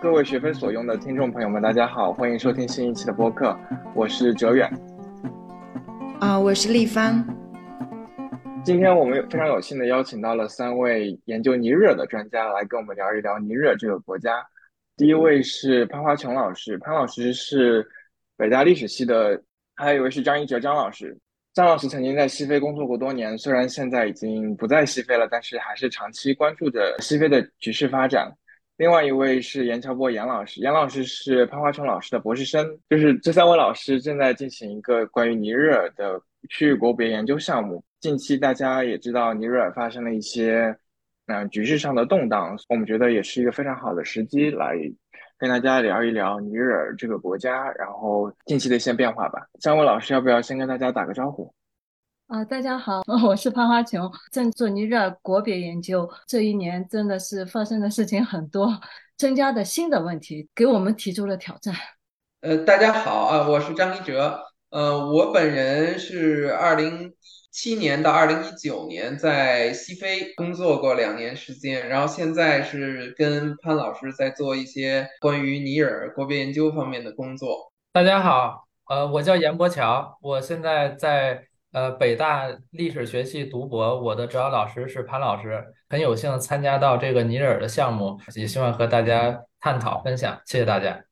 各位学分所用的听众朋友们，大家好，欢迎收听新一期的播客，我是哲远。啊，我是立方。今天我们非常有幸的邀请到了三位研究尼日尔的专家来跟我们聊一聊尼日尔这个国家。第一位是潘华琼老师，潘老师是北大历史系的，还有一位是张一哲张老师。张老师曾经在西非工作过多年，虽然现在已经不在西非了，但是还是长期关注着西非的局势发展。另外一位是严乔波严老师，严老师是潘华春老师的博士生，就是这三位老师正在进行一个关于尼日尔的区域国别研究项目。近期大家也知道尼日尔发生了一些嗯局势上的动荡，我们觉得也是一个非常好的时机来跟大家聊一聊尼日尔这个国家，然后近期的一些变化吧。三位老师要不要先跟大家打个招呼？啊，大家好，我是潘花琼，正做尼日尔国别研究。这一年真的是发生的事情很多，增加的新的问题给我们提出了挑战。呃，大家好啊，我是张一哲。呃，我本人是二零一七年到二零一九年在西非工作过两年时间，然后现在是跟潘老师在做一些关于尼尔国别研究方面的工作。大家好，呃，我叫严博乔，我现在在。呃，北大历史学系读博，我的指导老师是潘老师，很有幸参加到这个尼尔的项目，也希望和大家探讨分享。谢谢大家。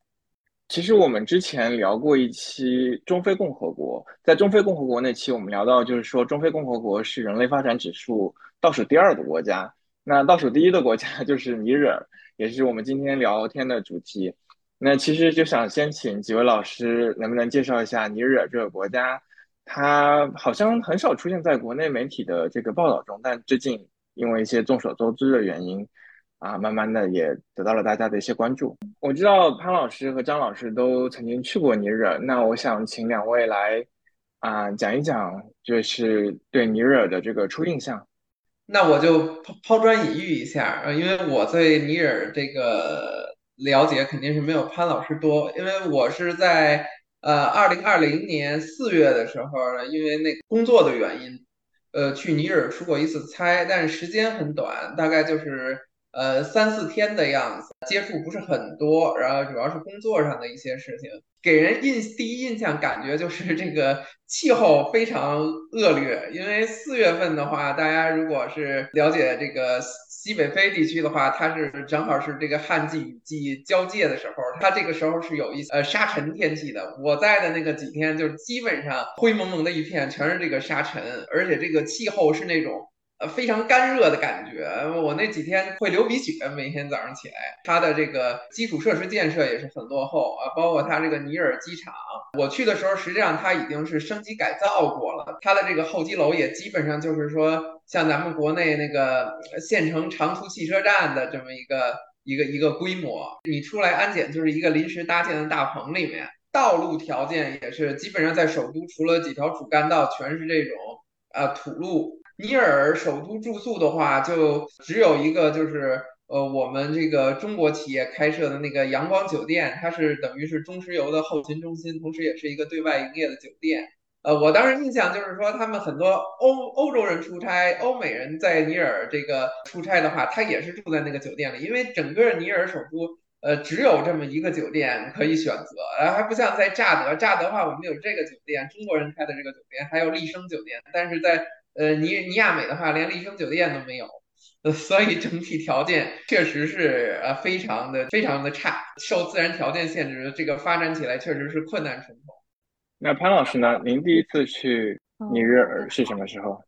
其实我们之前聊过一期中非共和国，在中非共和国那期，我们聊到就是说中非共和国是人类发展指数倒数第二的国家，那倒数第一的国家 就是尼日尔，也是我们今天聊天的主题。那其实就想先请几位老师，能不能介绍一下尼日尔这个国家？它好像很少出现在国内媒体的这个报道中，但最近因为一些众所周知的原因，啊，慢慢的也得到了大家的一些关注。我知道潘老师和张老师都曾经去过尼日尔，那我想请两位来啊讲一讲，就是对尼日尔的这个初印象。那我就抛抛砖引玉一下，呃，因为我对尼日尔这个了解肯定是没有潘老师多，因为我是在。呃，二零二零年四月的时候，因为那工作的原因，呃，去尼日尔出过一次差，但是时间很短，大概就是呃三四天的样子，接触不是很多，然后主要是工作上的一些事情，给人印第一印象感觉就是这个气候非常恶劣，因为四月份的话，大家如果是了解这个。西北非地区的话，它是正好是这个旱季雨季交界的时候，它这个时候是有一呃沙尘天气的。我在的那个几天，就基本上灰蒙蒙的一片，全是这个沙尘，而且这个气候是那种。呃，非常干热的感觉。我那几天会流鼻血，每天早上起来。它的这个基础设施建设也是很落后啊，包括它这个尼尔机场。我去的时候，实际上它已经是升级改造过了。它的这个候机楼也基本上就是说，像咱们国内那个县城长途汽车站的这么一个一个一个规模。你出来安检就是一个临时搭建的大棚里面。道路条件也是基本上在首都，除了几条主干道，全是这种啊土路。尼尔首都住宿的话，就只有一个，就是呃，我们这个中国企业开设的那个阳光酒店，它是等于是中石油的后勤中心，同时也是一个对外营业的酒店。呃，我当时印象就是说，他们很多欧欧洲人出差，欧美人在尼尔这个出差的话，他也是住在那个酒店里，因为整个尼尔首都，呃，只有这么一个酒店可以选择，然后，还不像在乍得，乍得的话，我们有这个酒店，中国人开的这个酒店，还有丽笙酒店，但是在呃，尼尼亚美的话，连丽笙酒店都没有，呃，所以整体条件确实是呃非常的非常的差，受自然条件限制，这个发展起来确实是困难重重。那潘老师呢？您第一次去尼日尔是什么时候？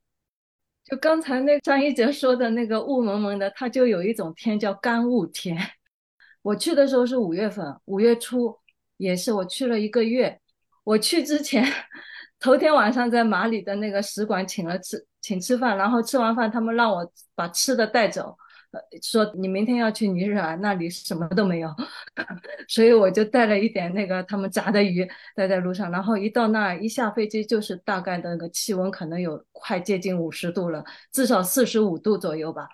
就刚才那张一哲说的那个雾蒙蒙的，它就有一种天叫干雾天。我去的时候是五月份，五月初，也是我去了一个月。我去之前。头天晚上在马里的那个使馆请了吃请吃饭，然后吃完饭他们让我把吃的带走，呃，说你明天要去尼日尔，那里什么都没有，所以我就带了一点那个他们炸的鱼带在路上，然后一到那儿一下飞机就是大概的那个气温可能有快接近五十度了，至少四十五度左右吧，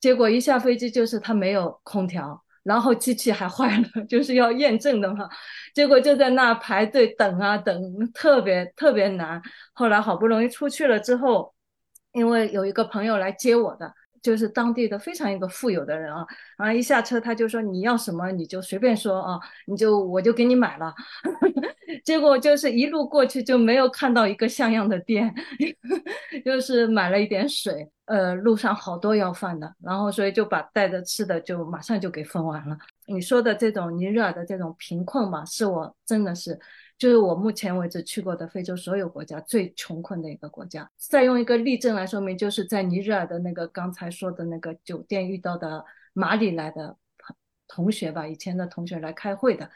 结果一下飞机就是它没有空调。然后机器还坏了，就是要验证的嘛，结果就在那排队等啊等，特别特别难。后来好不容易出去了之后，因为有一个朋友来接我的，就是当地的非常一个富有的人啊，然后一下车他就说你要什么你就随便说啊，你就我就给你买了。结果就是一路过去就没有看到一个像样的店，就是买了一点水，呃，路上好多要饭的，然后所以就把带着吃的就马上就给分完了。你说的这种尼日尔的这种贫困嘛，是我真的是。就是我目前为止去过的非洲所有国家最穷困的一个国家。再用一个例证来说明，就是在尼日尔的那个刚才说的那个酒店遇到的马里来的同学吧，以前的同学来开会的，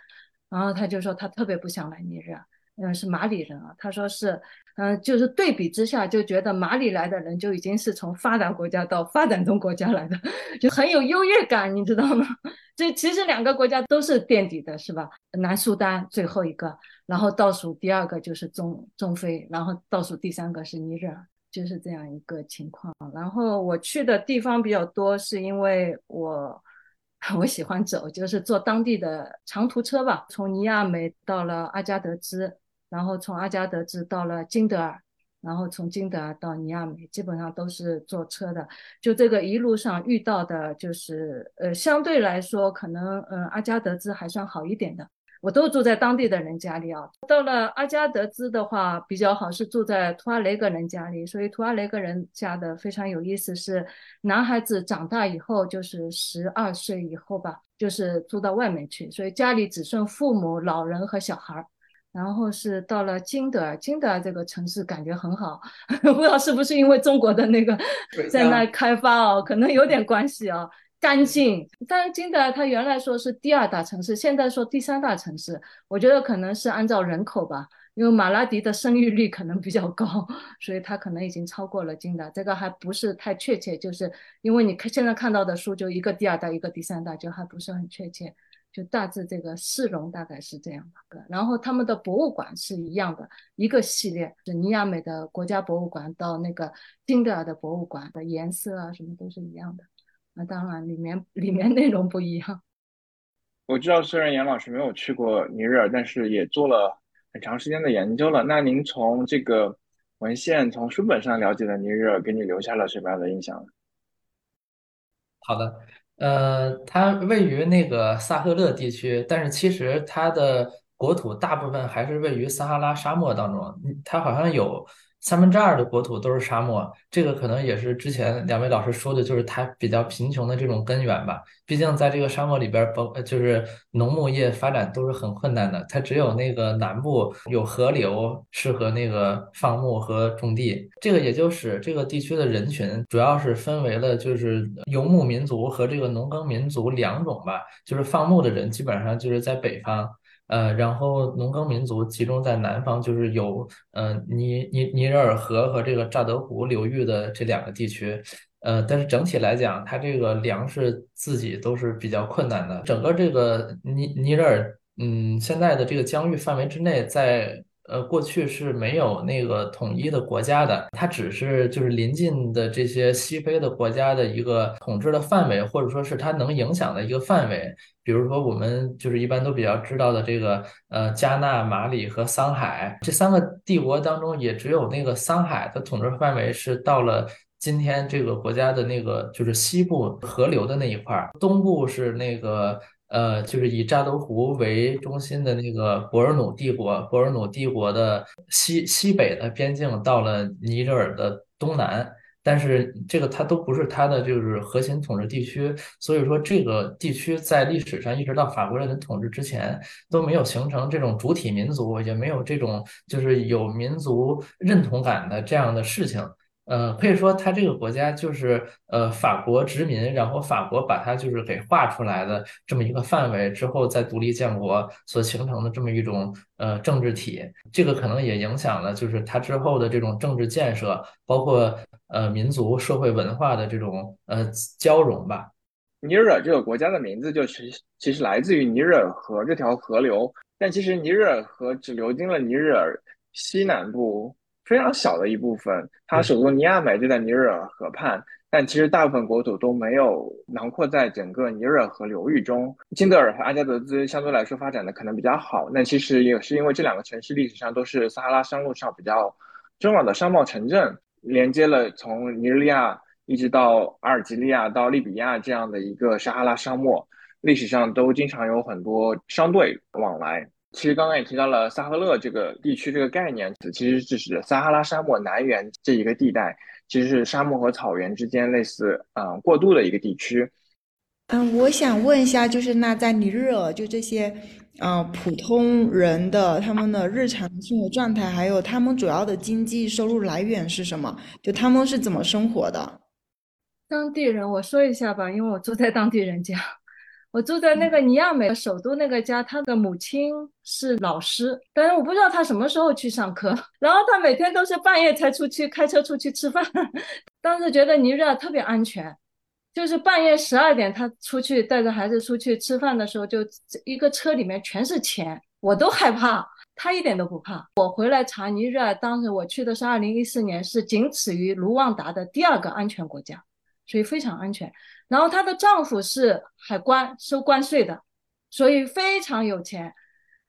然后他就说他特别不想来尼日尔。嗯，是马里人啊。他说是，嗯，就是对比之下，就觉得马里来的人就已经是从发达国家到发展中国家来的，就很有优越感，你知道吗？这其实两个国家都是垫底的，是吧？南苏丹最后一个，然后倒数第二个就是中中非，然后倒数第三个是尼日尔，就是这样一个情况。然后我去的地方比较多，是因为我。我喜欢走，就是坐当地的长途车吧，从尼亚美到了阿加德兹，然后从阿加德兹到了金德尔，然后从金德尔到尼亚美，基本上都是坐车的。就这个一路上遇到的，就是呃，相对来说，可能嗯，阿加德兹还算好一点的。我都住在当地的人家里啊。到了阿加德兹的话，比较好是住在图阿雷格人家里。所以图阿雷格人家的非常有意思，是男孩子长大以后，就是十二岁以后吧，就是住到外面去，所以家里只剩父母、老人和小孩儿。然后是到了金德尔，金德尔这个城市感觉很好，不知道是不是因为中国的那个在那开发哦，可能有点关系哦。干净，但是金德尔它原来说是第二大城市，现在说第三大城市，我觉得可能是按照人口吧，因为马拉迪的生育率可能比较高，所以它可能已经超过了金德，这个还不是太确切，就是因为你看现在看到的书就一个第二大，一个第三大，就还不是很确切，就大致这个市容大概是这样的。然后他们的博物馆是一样的，一个系列，是尼亚美的国家博物馆到那个金德尔的博物馆的颜色啊什么都是一样的。那当然，里面里面内容不一样。我知道，虽然严老师没有去过尼日尔，但是也做了很长时间的研究了。那您从这个文献、从书本上了解的尼日尔，给你留下了什么样的印象？好的，呃，它位于那个萨赫勒地区，但是其实它的国土大部分还是位于撒哈拉沙漠当中，它好像有。三分之二的国土都是沙漠，这个可能也是之前两位老师说的，就是它比较贫穷的这种根源吧。毕竟在这个沙漠里边，包就是农牧业发展都是很困难的。它只有那个南部有河流，适合那个放牧和种地。这个也就使这个地区的人群主要是分为了就是游牧民族和这个农耕民族两种吧。就是放牧的人基本上就是在北方。呃，然后农耕民族集中在南方，就是有呃尼尼尼日尔河和这个乍得湖流域的这两个地区，呃，但是整体来讲，它这个粮食自己都是比较困难的。整个这个尼尼日尔，嗯，现在的这个疆域范围之内，在。呃，过去是没有那个统一的国家的，它只是就是邻近的这些西非的国家的一个统治的范围，或者说是它能影响的一个范围。比如说，我们就是一般都比较知道的这个呃，加纳、马里和桑海这三个帝国当中，也只有那个桑海的统治范围是到了今天这个国家的那个就是西部河流的那一块儿，东部是那个。呃，就是以乍得湖为中心的那个博尔努帝国，博尔努帝国的西西北的边境到了尼日尔的东南，但是这个它都不是它的就是核心统治地区，所以说这个地区在历史上一直到法国人的统治之前都没有形成这种主体民族，也没有这种就是有民族认同感的这样的事情。呃，可以说它这个国家就是呃法国殖民，然后法国把它就是给划出来的这么一个范围之后，再独立建国所形成的这么一种呃政治体，这个可能也影响了就是它之后的这种政治建设，包括呃民族社会文化的这种呃交融吧。尼日尔这个国家的名字就其其实来自于尼日尔河这条河流，但其实尼日尔河只流经了尼日尔西南部。非常小的一部分，它首都尼亚美就在尼日尔河畔，但其实大部分国土都没有囊括在整个尼日尔河流域中。金德尔和阿加德兹相对来说发展的可能比较好，那其实也是因为这两个城市历史上都是撒哈拉山路上比较重要的商贸城镇。连接了从尼日利亚一直到阿尔及利亚到利比亚这样的一个撒哈拉沙漠，历史上都经常有很多商队往来。其实刚刚也提到了撒赫勒这个地区这个概念词，其实是指撒哈拉沙漠南缘这一个地带，其实是沙漠和草原之间类似嗯过渡的一个地区。嗯，我想问一下，就是那在尼日尔就这些呃普通人的他们的日常生活状态，还有他们主要的经济收入来源是什么？就他们是怎么生活的？当地人，我说一下吧，因为我住在当地人家。我住在那个尼亚美首都那个家，他的母亲是老师，但是我不知道他什么时候去上课。然后他每天都是半夜才出去开车出去吃饭。当时觉得尼日尔特别安全，就是半夜十二点他出去带着孩子出去吃饭的时候，就一个车里面全是钱，我都害怕，他一点都不怕。我回来查尼日尔，当时我去的是二零一四年，是仅次于卢旺达的第二个安全国家，所以非常安全。然后她的丈夫是海关收关税的，所以非常有钱。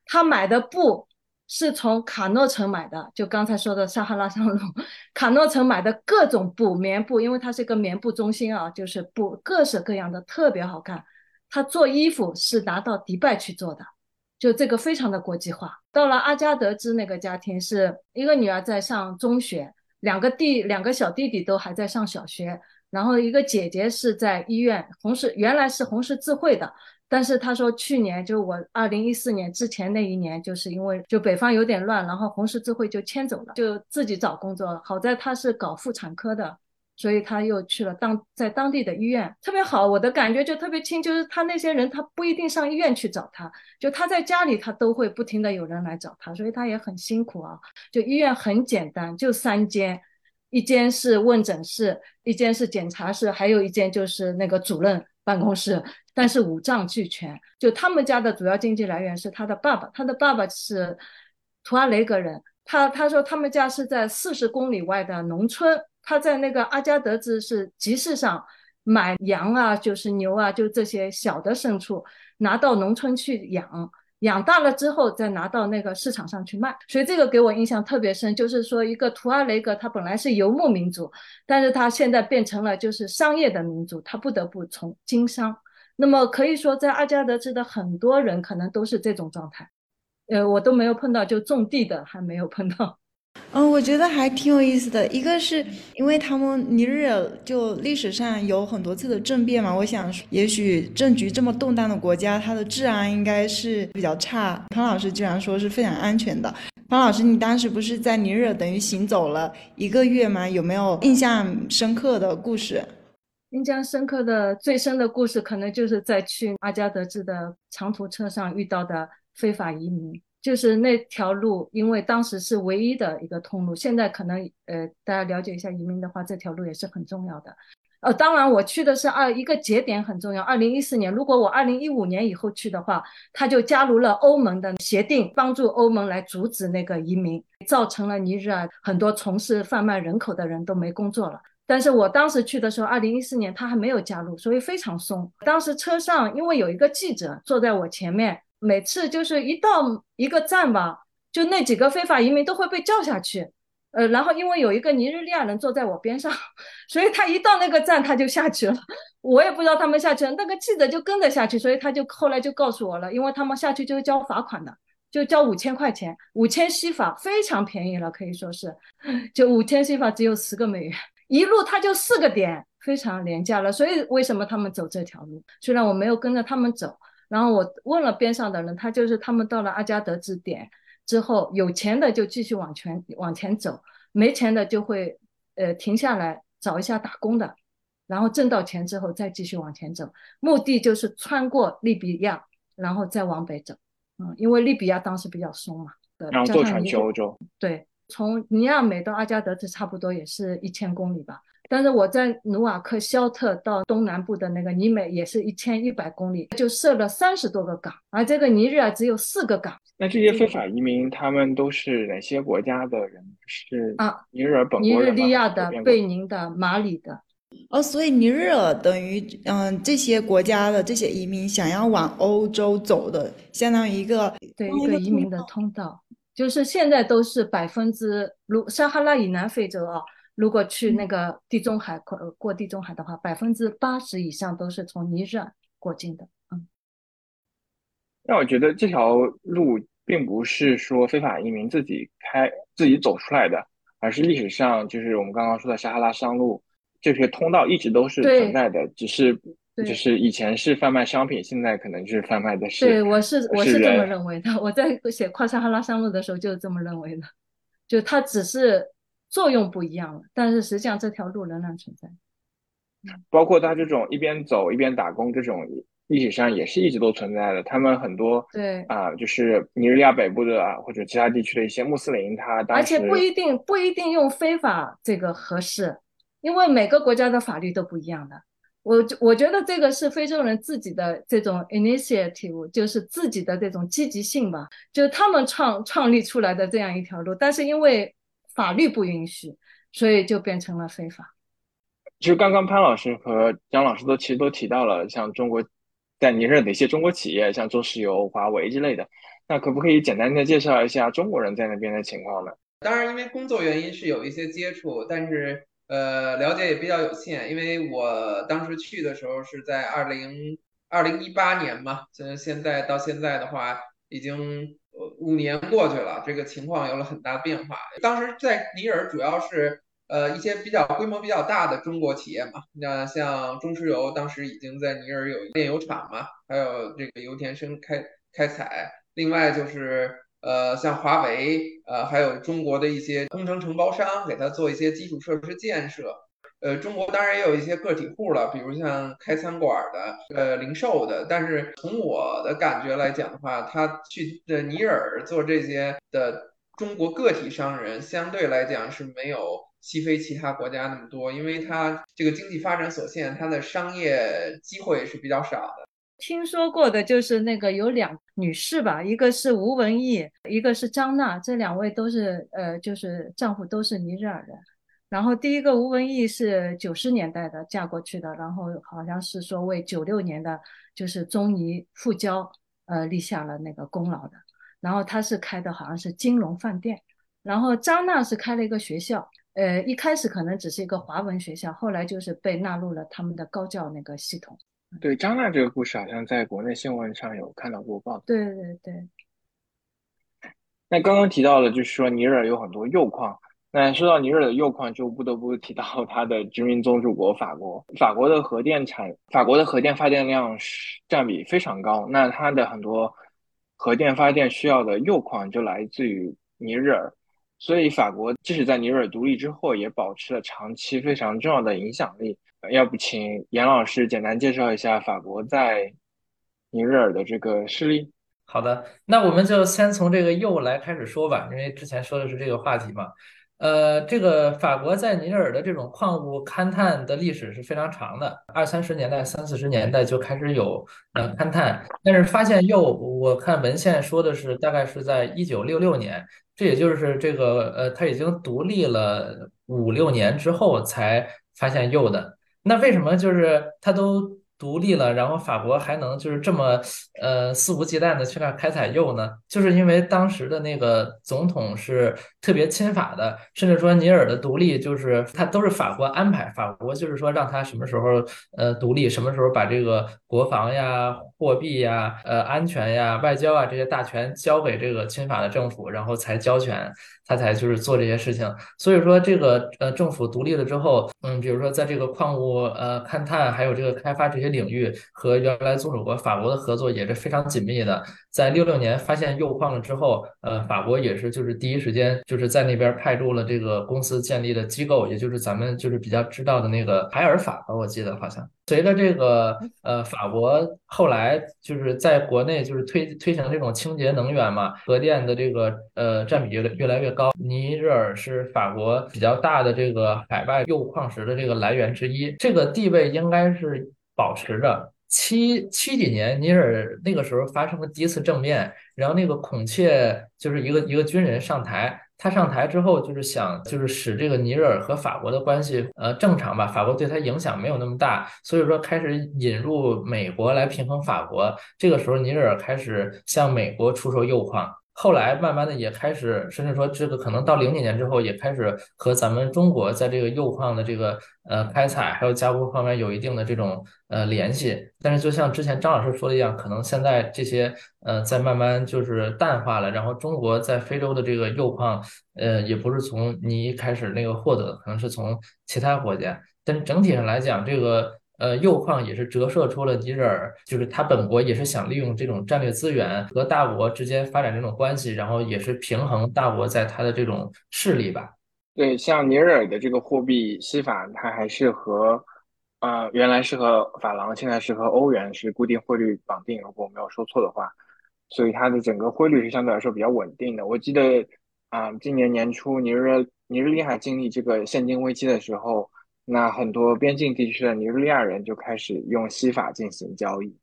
她买的布是从卡诺城买的，就刚才说的撒哈拉上路，卡诺城买的各种布，棉布，因为它是一个棉布中心啊，就是布各式各样的，特别好看。她做衣服是拿到迪拜去做的，就这个非常的国际化。到了阿加德兹那个家庭，是一个女儿在上中学，两个弟两个小弟弟都还在上小学。然后一个姐姐是在医院红十，原来是红十字会的，但是她说去年就我二零一四年之前那一年，就是因为就北方有点乱，然后红十字会就迁走了，就自己找工作了。好在她是搞妇产科的，所以她又去了当在当地的医院，特别好。我的感觉就特别亲，就是他那些人他不一定上医院去找他，就他在家里他都会不停的有人来找他，所以他也很辛苦啊。就医院很简单，就三间。一间是问诊室，一间是检查室，还有一间就是那个主任办公室。但是五脏俱全。就他们家的主要经济来源是他的爸爸，他的爸爸是图阿雷格人。他他说他们家是在四十公里外的农村，他在那个阿加德兹是集市上买羊啊，就是牛啊，就这些小的牲畜拿到农村去养。养大了之后再拿到那个市场上去卖，所以这个给我印象特别深。就是说，一个图阿雷格他本来是游牧民族，但是他现在变成了就是商业的民族，他不得不从经商。那么可以说，在阿加德兹的很多人可能都是这种状态。呃，我都没有碰到，就种地的还没有碰到。嗯，我觉得还挺有意思的。一个是因为他们尼日尔就历史上有很多次的政变嘛，我想也许政局这么动荡的国家，它的治安应该是比较差。潘老师居然说是非常安全的。潘老师，你当时不是在尼日尔等于行走了一个月吗？有没有印象深刻的故事？印象深刻的最深的故事，可能就是在去阿加德兹的长途车上遇到的非法移民。就是那条路，因为当时是唯一的一个通路。现在可能呃，大家了解一下移民的话，这条路也是很重要的。呃，当然我去的是二一个节点很重要。二零一四年，如果我二零一五年以后去的话，他就加入了欧盟的协定，帮助欧盟来阻止那个移民，造成了尼日尔很多从事贩卖人口的人都没工作了。但是我当时去的时候，二零一四年他还没有加入，所以非常松。当时车上因为有一个记者坐在我前面。每次就是一到一个站吧，就那几个非法移民都会被叫下去，呃，然后因为有一个尼日利亚人坐在我边上，所以他一到那个站他就下去了，我也不知道他们下去了，那个记者就跟着下去，所以他就后来就告诉我了，因为他们下去就是交罚款的，就交五千块钱，五千西法非常便宜了，可以说是，就五千西法只有十个美元，一路他就四个点，非常廉价了，所以为什么他们走这条路？虽然我没有跟着他们走。然后我问了边上的人，他就是他们到了阿加德支点之后，有钱的就继续往前往前走，没钱的就会呃停下来找一下打工的，然后挣到钱之后再继续往前走，目的就是穿过利比亚，然后再往北走。嗯，因为利比亚当时比较松嘛，然后坐船去欧洲。对，从尼亚美到阿加德兹差不多也是一千公里吧。但是我在努瓦克肖特到东南部的那个尼美也是一千一百公里，就设了三十多个港，而这个尼日尔只有四个港。那这些非法移民他们都是哪些国家的人？是啊，尼日尔本尼日利亚的、贝宁的、马里的。哦，所以尼日尔等于嗯这些国家的这些移民想要往欧洲走的，相当于一个对一个移民的通道，就是现在都是百分之如撒哈拉以南非洲啊。如果去那个地中海过过地中海的话，百分之八十以上都是从尼日尔过境的。嗯，那我觉得这条路并不是说非法移民自己开自己走出来的，而是历史上就是我们刚刚说的撒哈拉商路这些通道一直都是存在的，只是就是以前是贩卖商品，现在可能是贩卖的是。对，我是我是这么认为的。我在写跨撒哈拉商路的时候就是这么认为的，就它只是。作用不一样了，但是实际上这条路仍然存在。包括他这种一边走一边打工这种，历史上也是一直都存在的。他们很多对啊，就是尼日利亚北部的啊，或者其他地区的一些穆斯林，他而且不一定不一定用非法这个合适，因为每个国家的法律都不一样的。我我觉得这个是非洲人自己的这种 initiative，就是自己的这种积极性吧，就是他们创创立出来的这样一条路，但是因为。法律不允许，所以就变成了非法。其实刚刚潘老师和张老师都其实都提到了，像中国在尼日尔的一些中国企业，像中石油、华为之类的。那可不可以简单的介绍一下中国人在那边的情况呢？当然，因为工作原因是有一些接触，但是呃，了解也比较有限。因为我当时去的时候是在二零二零一八年嘛，现现在到现在的话已经。五年过去了，这个情况有了很大变化。当时在尼尔主要是呃一些比较规模比较大的中国企业嘛，那像中石油当时已经在尼尔有炼油厂嘛，还有这个油田生开开采。另外就是呃像华为，呃还有中国的一些工程承包商，给他做一些基础设施建设。呃，中国当然也有一些个体户了，比如像开餐馆的、呃零售的。但是从我的感觉来讲的话，他去的尼尔做这些的中国个体商人，相对来讲是没有西非其他国家那么多，因为他这个经济发展所限，他的商业机会是比较少的。听说过的就是那个有两女士吧，一个是吴文义，一个是张娜，这两位都是呃，就是丈夫都是尼日尔人。然后第一个吴文义是九十年代的嫁过去的，然后好像是说为九六年的就是中尼复交呃立下了那个功劳的。然后他是开的好像是金融饭店。然后张娜是开了一个学校，呃一开始可能只是一个华文学校，后来就是被纳入了他们的高教那个系统。对张娜这个故事好像在国内新闻上有看到过报道。对对对。那刚刚提到了就是说尼日尔有很多铀矿。那说到尼日尔的铀矿，就不得不提到 它的殖民宗主国法国。法国的核电产，法国的核电发电量占比非常高。那它的很多核电发电需要的铀矿就来自于尼日尔，所以法国即使在尼日尔独立之后，也保持了长期非常重要的影响力。要不请严老师简单介绍一下法国在尼日尔的这个势力？好的，那我们就先从这个铀来开始说吧，因为之前说的是这个话题嘛。呃，这个法国在尼日尔的这种矿物勘探的历史是非常长的，二三十年代、三四十年代就开始有呃勘探，但是发现铀，我看文献说的是大概是在一九六六年，这也就是这个呃，它已经独立了五六年之后才发现铀的。那为什么就是它都？独立了，然后法国还能就是这么呃肆无忌惮的去那开采铀呢？就是因为当时的那个总统是特别亲法的，甚至说尼尔的独立就是他都是法国安排，法国就是说让他什么时候呃独立，什么时候把这个国防呀、货币呀、呃安全呀、外交啊这些大权交给这个亲法的政府，然后才交权。他才就是做这些事情，所以说这个呃政府独立了之后，嗯，比如说在这个矿物呃勘探还有这个开发这些领域，和原来宗主国法国的合作也是非常紧密的。在六六年发现铀矿了之后，呃，法国也是就是第一时间就是在那边派驻了这个公司建立的机构，也就是咱们就是比较知道的那个海尔法吧，我记得好像。随着这个呃法国后来就是在国内就是推推行这种清洁能源嘛，核电的这个呃占比越来越来越高，尼日尔是法国比较大的这个海外铀矿石的这个来源之一，这个地位应该是保持着。七七几年，尼日尔那个时候发生了第一次政变，然后那个孔雀就是一个一个军人上台，他上台之后就是想就是使这个尼日尔和法国的关系呃正常吧，法国对他影响没有那么大，所以说开始引入美国来平衡法国。这个时候尼日尔开始向美国出售铀矿，后来慢慢的也开始，甚至说这个可能到零几年之后，也开始和咱们中国在这个铀矿的这个呃开采还有加工方面有一定的这种呃联系。但是就像之前张老师说的一样，可能现在这些呃在慢慢就是淡化了。然后中国在非洲的这个铀矿，呃也不是从你一开始那个获得，可能是从其他国家。但整体上来讲，这个。呃，铀矿也是折射出了尼日尔，就是他本国也是想利用这种战略资源和大国之间发展这种关系，然后也是平衡大国在他的这种势力吧。对，像尼日尔的这个货币西法，它还是和呃原来是和法郎，现在是和欧元是固定汇率绑定，如果我没有说错的话，所以它的整个汇率是相对来说比较稳定的。我记得啊，今年年初尼日尼日利亚经历这个现金危机的时候。那很多边境地区的尼日利亚人就开始用西法进行交易。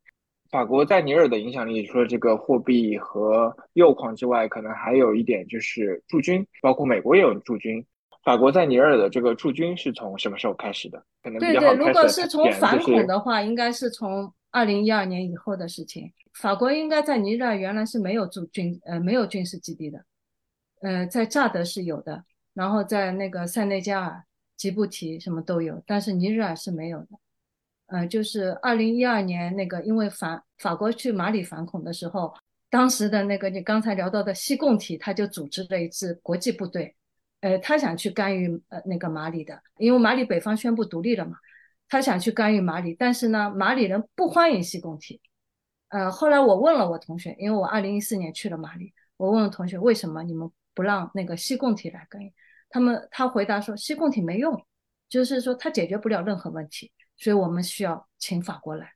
法国在尼日尔的影响力，除了这个货币和铀矿之外，可能还有一点就是驻军，包括美国也有驻军。法国在尼日尔的这个驻军是从什么时候开始的？可能对对，如果是从反恐的话，应该是从二零一二年以后的事情。法国应该在尼日尔原来是没有驻军，呃，没有军事基地的。呃，在乍得是有的，然后在那个塞内加尔。吉布提什么都有，但是尼日尔是没有的。呃，就是二零一二年那个，因为反法国去马里反恐的时候，当时的那个你刚才聊到的西贡体，他就组织了一支国际部队，呃，他想去干预呃那个马里的，因为马里北方宣布独立了嘛，他想去干预马里，但是呢，马里人不欢迎西贡体。呃，后来我问了我同学，因为我二零一四年去了马里，我问了同学为什么你们不让那个西贡体来干预？他们他回答说，西贡体没用，就是说他解决不了任何问题，所以我们需要请法国来。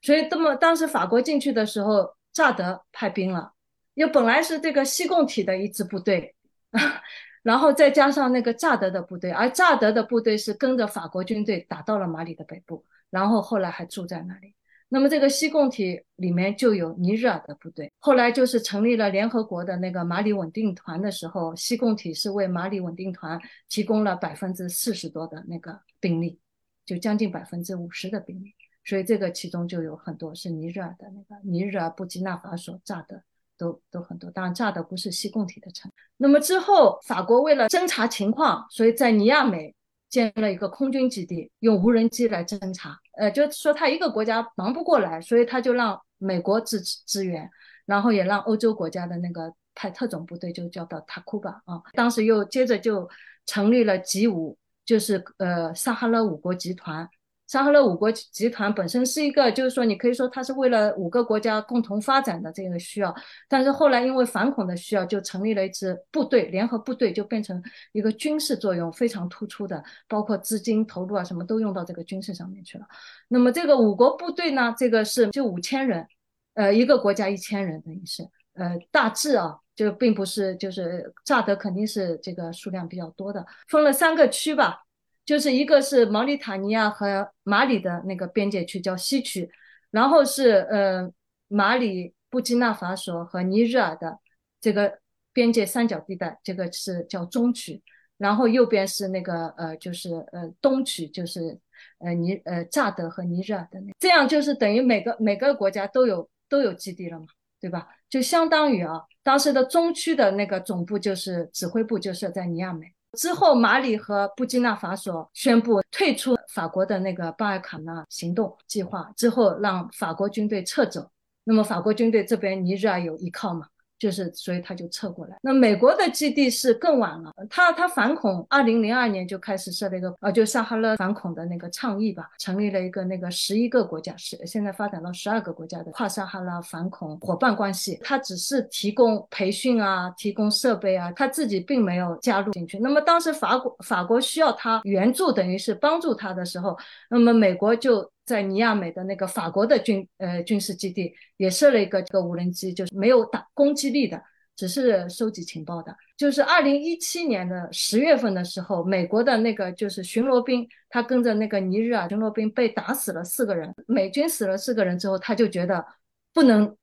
所以，那么当时法国进去的时候，乍得派兵了，因为本来是这个西贡体的一支部队，然后再加上那个乍得的部队，而乍得的部队是跟着法国军队打到了马里的北部，然后后来还住在那里。那么这个西贡体里面就有尼日尔的部队，后来就是成立了联合国的那个马里稳定团的时候，西贡体是为马里稳定团提供了百分之四十多的那个兵力，就将近百分之五十的兵力，所以这个其中就有很多是尼日尔的那个尼日尔、布基纳法索、炸的都都很多，当然炸的不是西贡体的成。那么之后法国为了侦查情况，所以在尼亚美。建了一个空军基地，用无人机来侦察。呃，就说他一个国家忙不过来，所以他就让美国支支援，然后也让欧洲国家的那个派特种部队就叫到塔库巴啊。当时又接着就成立了吉五，就是呃撒哈拉五国集团。沙赫勒五国集团本身是一个，就是说，你可以说它是为了五个国家共同发展的这个需要，但是后来因为反恐的需要，就成立了一支部队，联合部队就变成一个军事作用非常突出的，包括资金投入啊，什么都用到这个军事上面去了。那么这个五国部队呢，这个是就五千人，呃，一个国家一千人等于是，呃，大致啊，就并不是就是乍得肯定是这个数量比较多的，分了三个区吧。就是一个是毛里塔尼亚和马里的那个边界区叫西区，然后是呃马里、布基纳法索和尼日尔的这个边界三角地带，这个是叫中区，然后右边是那个呃就是呃东区，就是呃尼呃乍得和尼日尔的那，这样就是等于每个每个国家都有都有基地了嘛，对吧？就相当于啊，当时的中区的那个总部就是指挥部就设在尼亚美。之后，马里和布基纳法索宣布退出法国的那个巴尔卡纳行动计划，之后让法国军队撤走。那么，法国军队这边尼日尔有依靠吗？就是，所以他就撤过来。那美国的基地是更晚了，他他反恐，二零零二年就开始设了一个，呃，就撒哈拉反恐的那个倡议吧，成立了一个那个十一个国家，是现在发展到十二个国家的跨撒哈拉反恐伙伴关系。他只是提供培训啊，提供设备啊，他自己并没有加入进去。那么当时法国法国需要他援助，等于是帮助他的时候，那么美国就。在尼亚美的那个法国的军呃军事基地也设了一个这个无人机，就是没有打攻击力的，只是收集情报的。就是二零一七年的十月份的时候，美国的那个就是巡逻兵，他跟着那个尼日尔巡逻兵被打死了四个人，美军死了四个人之后，他就觉得不能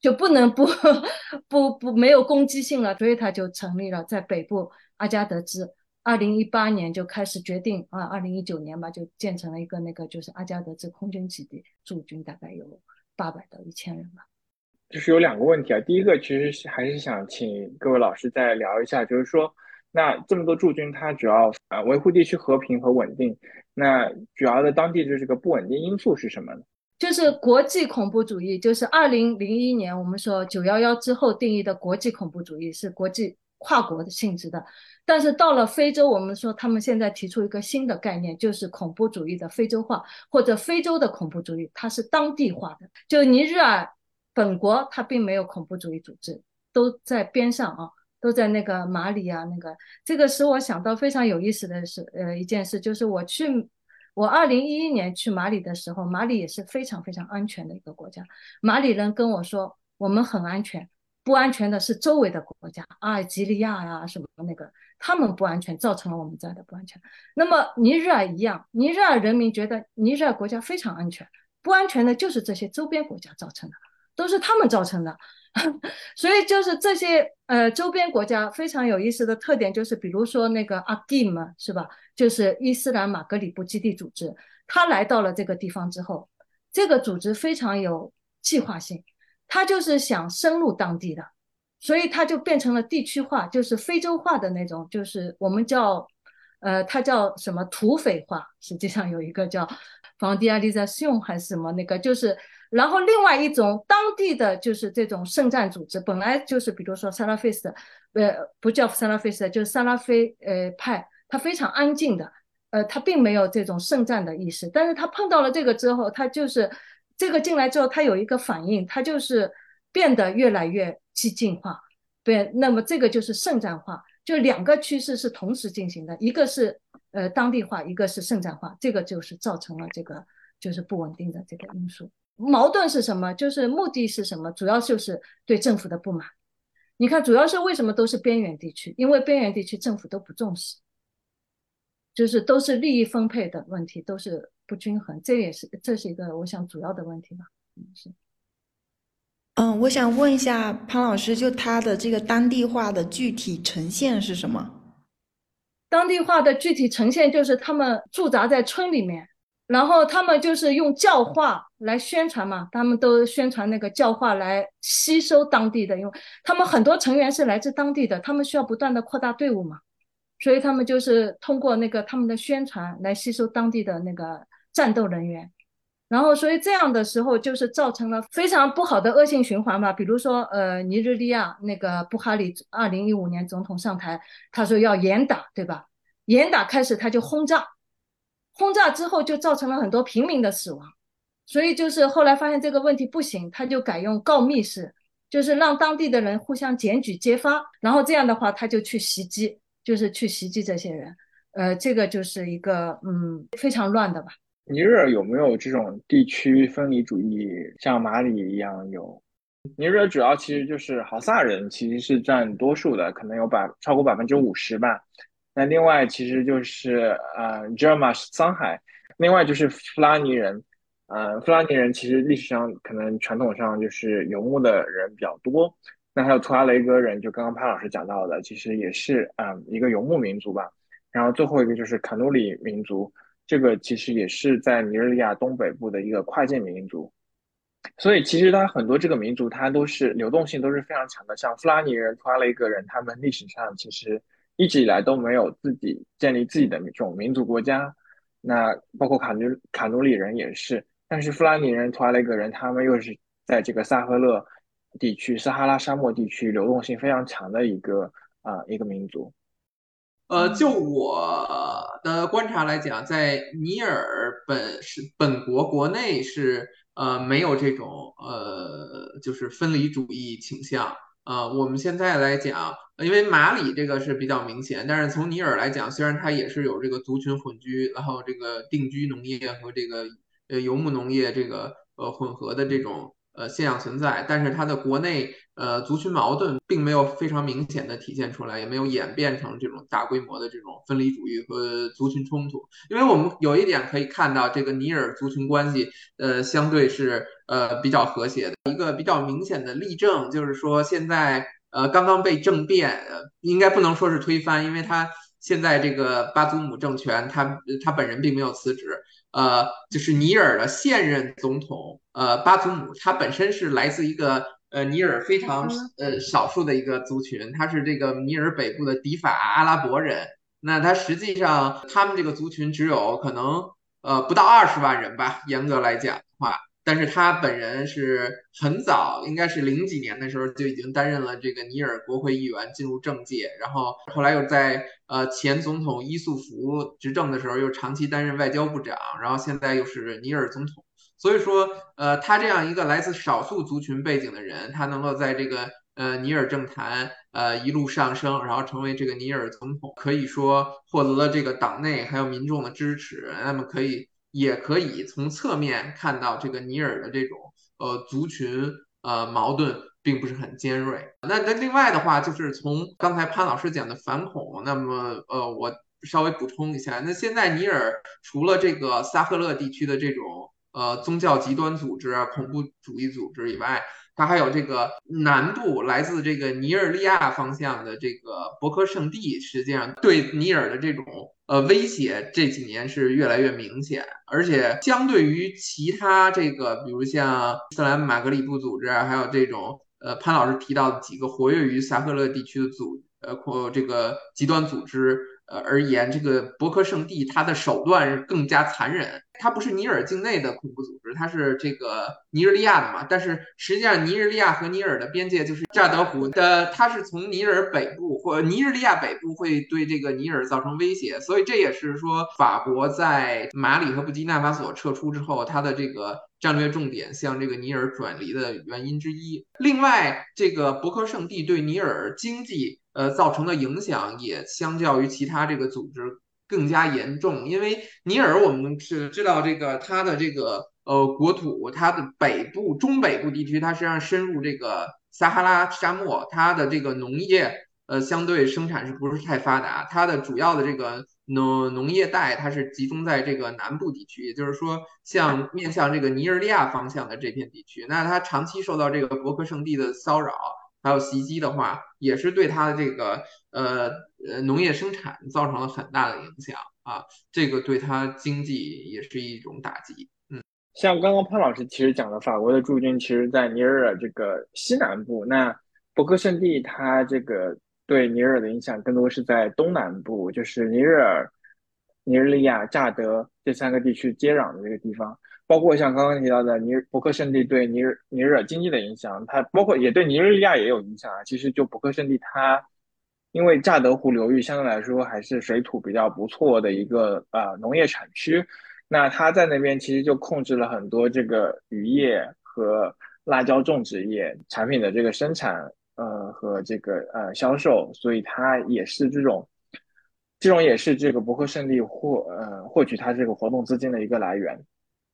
就不能不 不不没有攻击性了，所以他就成立了在北部阿加德兹。二零一八年就开始决定啊，二零一九年吧就建成了一个那个就是阿加德兹空军基地，驻军大概有八百到一千人吧。就是有两个问题啊。第一个其实是还是想请各位老师再聊一下，就是说，那这么多驻军，它主要啊维护地区和平和稳定，那主要的当地的这个不稳定因素是什么呢？就是国际恐怖主义，就是二零零一年我们说九幺幺之后定义的国际恐怖主义是国际跨国的性质的。但是到了非洲，我们说他们现在提出一个新的概念，就是恐怖主义的非洲化，或者非洲的恐怖主义，它是当地化的。就尼日尔本国，它并没有恐怖主义组织，都在边上啊，都在那个马里啊，那个这个使我想到非常有意思的是，呃，一件事就是我去，我二零一一年去马里的时候，马里也是非常非常安全的一个国家，马里人跟我说，我们很安全。不安全的是周围的国家，阿尔及利亚呀什么那个，他们不安全，造成了我们这儿的不安全。那么尼日尔一样，尼日尔人民觉得尼日尔国家非常安全，不安全的就是这些周边国家造成的，都是他们造成的。所以就是这些呃周边国家非常有意思的特点，就是比如说那个阿基姆是吧？就是伊斯兰马格里布基地组织，他来到了这个地方之后，这个组织非常有计划性。他就是想深入当地的，所以他就变成了地区化，就是非洲化的那种，就是我们叫，呃，他叫什么土匪化。实际上有一个叫房迪亚利在使用还是什么那个，就是然后另外一种当地的就是这种圣战组织，本来就是比如说萨拉菲斯，呃，不叫萨拉菲斯，就是萨拉菲呃派，他非常安静的，呃，他并没有这种圣战的意识，但是他碰到了这个之后，他就是。这个进来之后，它有一个反应，它就是变得越来越激进化，对，那么这个就是圣战化，就两个趋势是同时进行的，一个是呃当地化，一个是圣战化，这个就是造成了这个就是不稳定的这个因素。矛盾是什么？就是目的是什么？主要就是对政府的不满。你看，主要是为什么都是边缘地区？因为边缘地区政府都不重视，就是都是利益分配的问题，都是。不均衡，这也是这是一个我想主要的问题吧。嗯，是。嗯，我想问一下潘老师，就他的这个当地化的具体呈现是什么？当地化的具体呈现就是他们驻扎在村里面，然后他们就是用教化来宣传嘛，他们都宣传那个教化来吸收当地的，因为他们很多成员是来自当地的，他们需要不断的扩大队伍嘛，所以他们就是通过那个他们的宣传来吸收当地的那个。战斗人员，然后所以这样的时候就是造成了非常不好的恶性循环嘛。比如说，呃，尼日利亚那个布哈里二零一五年总统上台，他说要严打，对吧？严打开始他就轰炸，轰炸之后就造成了很多平民的死亡。所以就是后来发现这个问题不行，他就改用告密式，就是让当地的人互相检举揭发，然后这样的话他就去袭击，就是去袭击这些人。呃，这个就是一个嗯非常乱的吧。尼日尔有没有这种地区分离主义，像马里一样有？尼日尔主要其实就是豪萨人，其实是占多数的，可能有百超过百分之五十吧。那另外其实就是呃 j e r m a 桑海，另外就是弗拉尼人。呃，弗拉尼人其实历史上可能传统上就是游牧的人比较多。那还有图阿雷戈人，就刚刚潘老师讲到的，其实也是嗯一个游牧民族吧。然后最后一个就是卡努里民族。这个其实也是在尼日利亚东北部的一个跨界民族，所以其实它很多这个民族它都是流动性都是非常强的。像弗拉尼人、图阿雷格人，他们历史上其实一直以来都没有自己建立自己的这种民族国家。那包括卡努卡努里人也是，但是弗拉尼人、图阿雷格人，他们又是在这个萨赫勒地区、撒哈拉沙漠地区流动性非常强的一个啊一个民族。呃，就我的观察来讲，在尼尔本是本国国内是呃没有这种呃就是分离主义倾向啊。我们现在来讲，因为马里这个是比较明显，但是从尼尔来讲，虽然它也是有这个族群混居，然后这个定居农业和这个呃游牧农业这个呃混合的这种。呃，现象存在，但是它的国内呃族群矛盾并没有非常明显的体现出来，也没有演变成这种大规模的这种分离主义和族群冲突。因为我们有一点可以看到，这个尼尔族群关系呃相对是呃比较和谐的。一个比较明显的例证就是说，现在呃刚刚被政变，应该不能说是推翻，因为他现在这个巴祖姆政权，他他本人并没有辞职。呃，就是尼尔的现任总统，呃，巴祖姆，他本身是来自一个呃尼尔非常呃少数的一个族群，他是这个尼尔北部的迪法阿拉伯人。那他实际上他们这个族群只有可能呃不到二十万人吧，严格来讲的话。但是他本人是很早，应该是零几年的时候就已经担任了这个尼尔国会议员，进入政界，然后后来又在呃前总统伊素福执政的时候又长期担任外交部长，然后现在又是尼尔总统。所以说，呃，他这样一个来自少数族群背景的人，他能够在这个呃尼尔政坛呃一路上升，然后成为这个尼尔总统，可以说获得了这个党内还有民众的支持。那么可以。也可以从侧面看到这个尼尔的这种呃族群呃矛盾并不是很尖锐。那那另外的话，就是从刚才潘老师讲的反恐，那么呃我稍微补充一下，那现在尼尔除了这个撒赫勒地区的这种呃宗教极端组织啊、恐怖主义组织以外，它还有这个南部来自这个尼日利亚方向的这个博科圣地，实际上对尼尔的这种。呃，威胁这几年是越来越明显，而且相对于其他这个，比如像伊斯兰马格里布组织，还有这种呃潘老师提到的几个活跃于萨赫勒地区的组呃或这个极端组织。呃，而言，这个博克圣地，它的手段更加残忍。它不是尼尔境内的恐怖组织，它是这个尼日利亚的嘛。但是实际上，尼日利亚和尼尔的边界就是乍得湖的，它是从尼尔北部或尼日利亚北部会对这个尼尔造成威胁。所以这也是说，法国在马里和布基纳法索撤出之后，它的这个战略重点向这个尼尔转移的原因之一。另外，这个博克圣地对尼尔经济。呃，造成的影响也相较于其他这个组织更加严重，因为尼尔我们是知道这个它的这个呃国土，它的北部、中北部地区，它实际上深入这个撒哈拉沙漠，它的这个农业呃相对生产是不是太发达？它的主要的这个农农业带，它是集中在这个南部地区，也就是说，像面向这个尼日利亚方向的这片地区，那它长期受到这个博克圣地的骚扰。还有袭击的话，也是对它的这个呃呃农业生产造成了很大的影响啊，这个对它经济也是一种打击。嗯，像刚刚潘老师其实讲的，法国的驻军其实在尼日尔这个西南部，那博克圣地它这个对尼日尔的影响更多是在东南部，就是尼日尔、尼日利亚、乍得这三个地区接壤的这个地方。包括像刚刚提到的尼伯克圣地对尼日尼日尔经济的影响，它包括也对尼日利亚也有影响啊。其实就伯克圣地，它因为乍得湖流域相对来说还是水土比较不错的一个呃农业产区，那它在那边其实就控制了很多这个渔业和辣椒种植业产品的这个生产呃和这个呃销售，所以它也是这种这种也是这个伯克圣地获呃获取它这个活动资金的一个来源。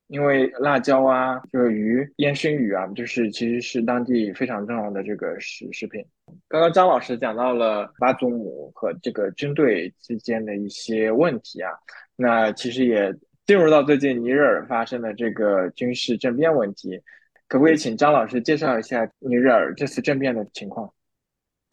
因为辣椒啊，就是鱼、烟熏鱼啊，就是其实是当地非常重要的这个食食品。刚刚张老师讲到了巴祖姆和这个军队之间的一些问题啊，那其实也进入到最近尼日尔发生的这个军事政变问题，可不可以请张老师介绍一下尼日尔这次政变的情况？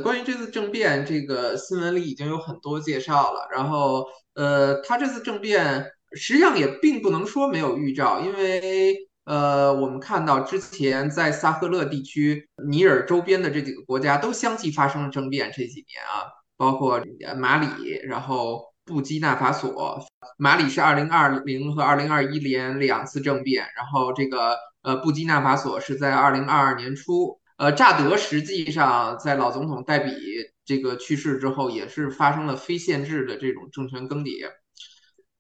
关于这次政变，这个新闻里已经有很多介绍了。然后，呃，他这次政变。实际上也并不能说没有预兆，因为呃，我们看到之前在萨赫勒地区、尼尔周边的这几个国家都相继发生了政变。这几年啊，包括马里，然后布基纳法索。马里是二零二零和二零二一年两次政变，然后这个呃布基纳法索是在二零二二年初。呃，乍得实际上在老总统戴比这个去世之后，也是发生了非限制的这种政权更迭。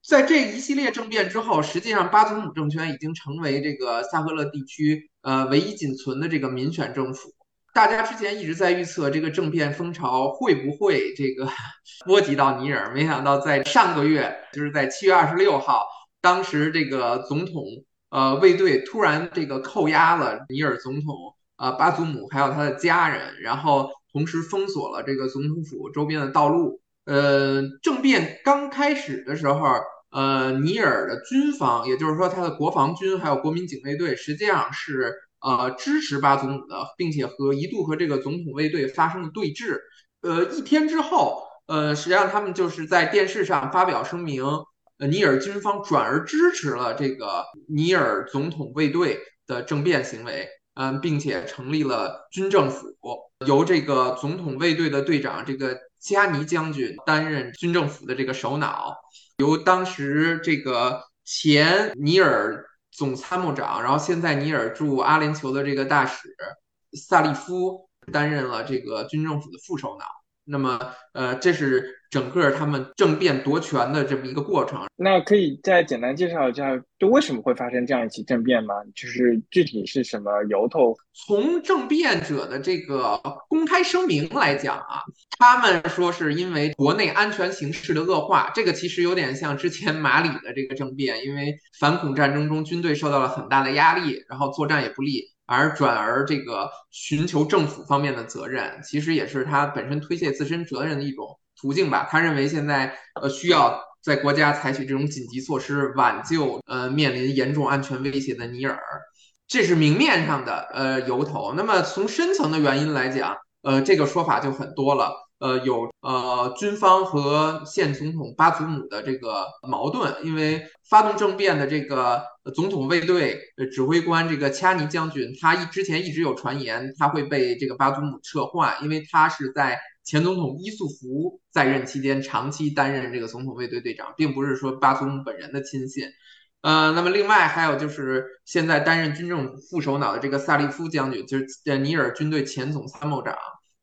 在这一系列政变之后，实际上巴祖姆政权已经成为这个萨赫勒地区呃唯一仅存的这个民选政府。大家之前一直在预测这个政变风潮会不会这个 波及到尼尔，没想到在上个月，就是在七月二十六号，当时这个总统呃卫队突然这个扣押了尼尔总统呃巴祖姆还有他的家人，然后同时封锁了这个总统府周边的道路。呃，政变刚开始的时候。呃，尼尔的军方，也就是说他的国防军还有国民警卫队，实际上是呃支持巴祖姆的，并且和一度和这个总统卫队发生了对峙。呃，一天之后，呃，实际上他们就是在电视上发表声明，呃，尼尔军方转而支持了这个尼尔总统卫队的政变行为。嗯，并且成立了军政府，由这个总统卫队的队长这个加尼将军担任军政府的这个首脑，由当时这个前尼尔总参谋长，然后现在尼尔驻阿联酋的这个大使萨利夫担任了这个军政府的副首脑。那么，呃，这是整个他们政变夺权的这么一个过程。那可以再简单介绍一下，就为什么会发生这样一起政变吗？就是具体是什么由头？从政变者的这个公开声明来讲啊，他们说是因为国内安全形势的恶化。这个其实有点像之前马里的这个政变，因为反恐战争中军队受到了很大的压力，然后作战也不利。而转而这个寻求政府方面的责任，其实也是他本身推卸自身责任的一种途径吧。他认为现在呃需要在国家采取这种紧急措施，挽救呃面临严重安全威胁的尼尔，这是明面上的呃由头。那么从深层的原因来讲，呃这个说法就很多了。呃，有呃军方和现总统巴祖姆的这个矛盾，因为发动政变的这个总统卫队指挥官这个恰尼将军，他一之前一直有传言他会被这个巴祖姆撤换，因为他是在前总统伊素福在任期间长期担任这个总统卫队队长，并不是说巴祖姆本人的亲信。呃，那么另外还有就是现在担任军政副首脑的这个萨利夫将军，就是尼尔军队前总参谋长。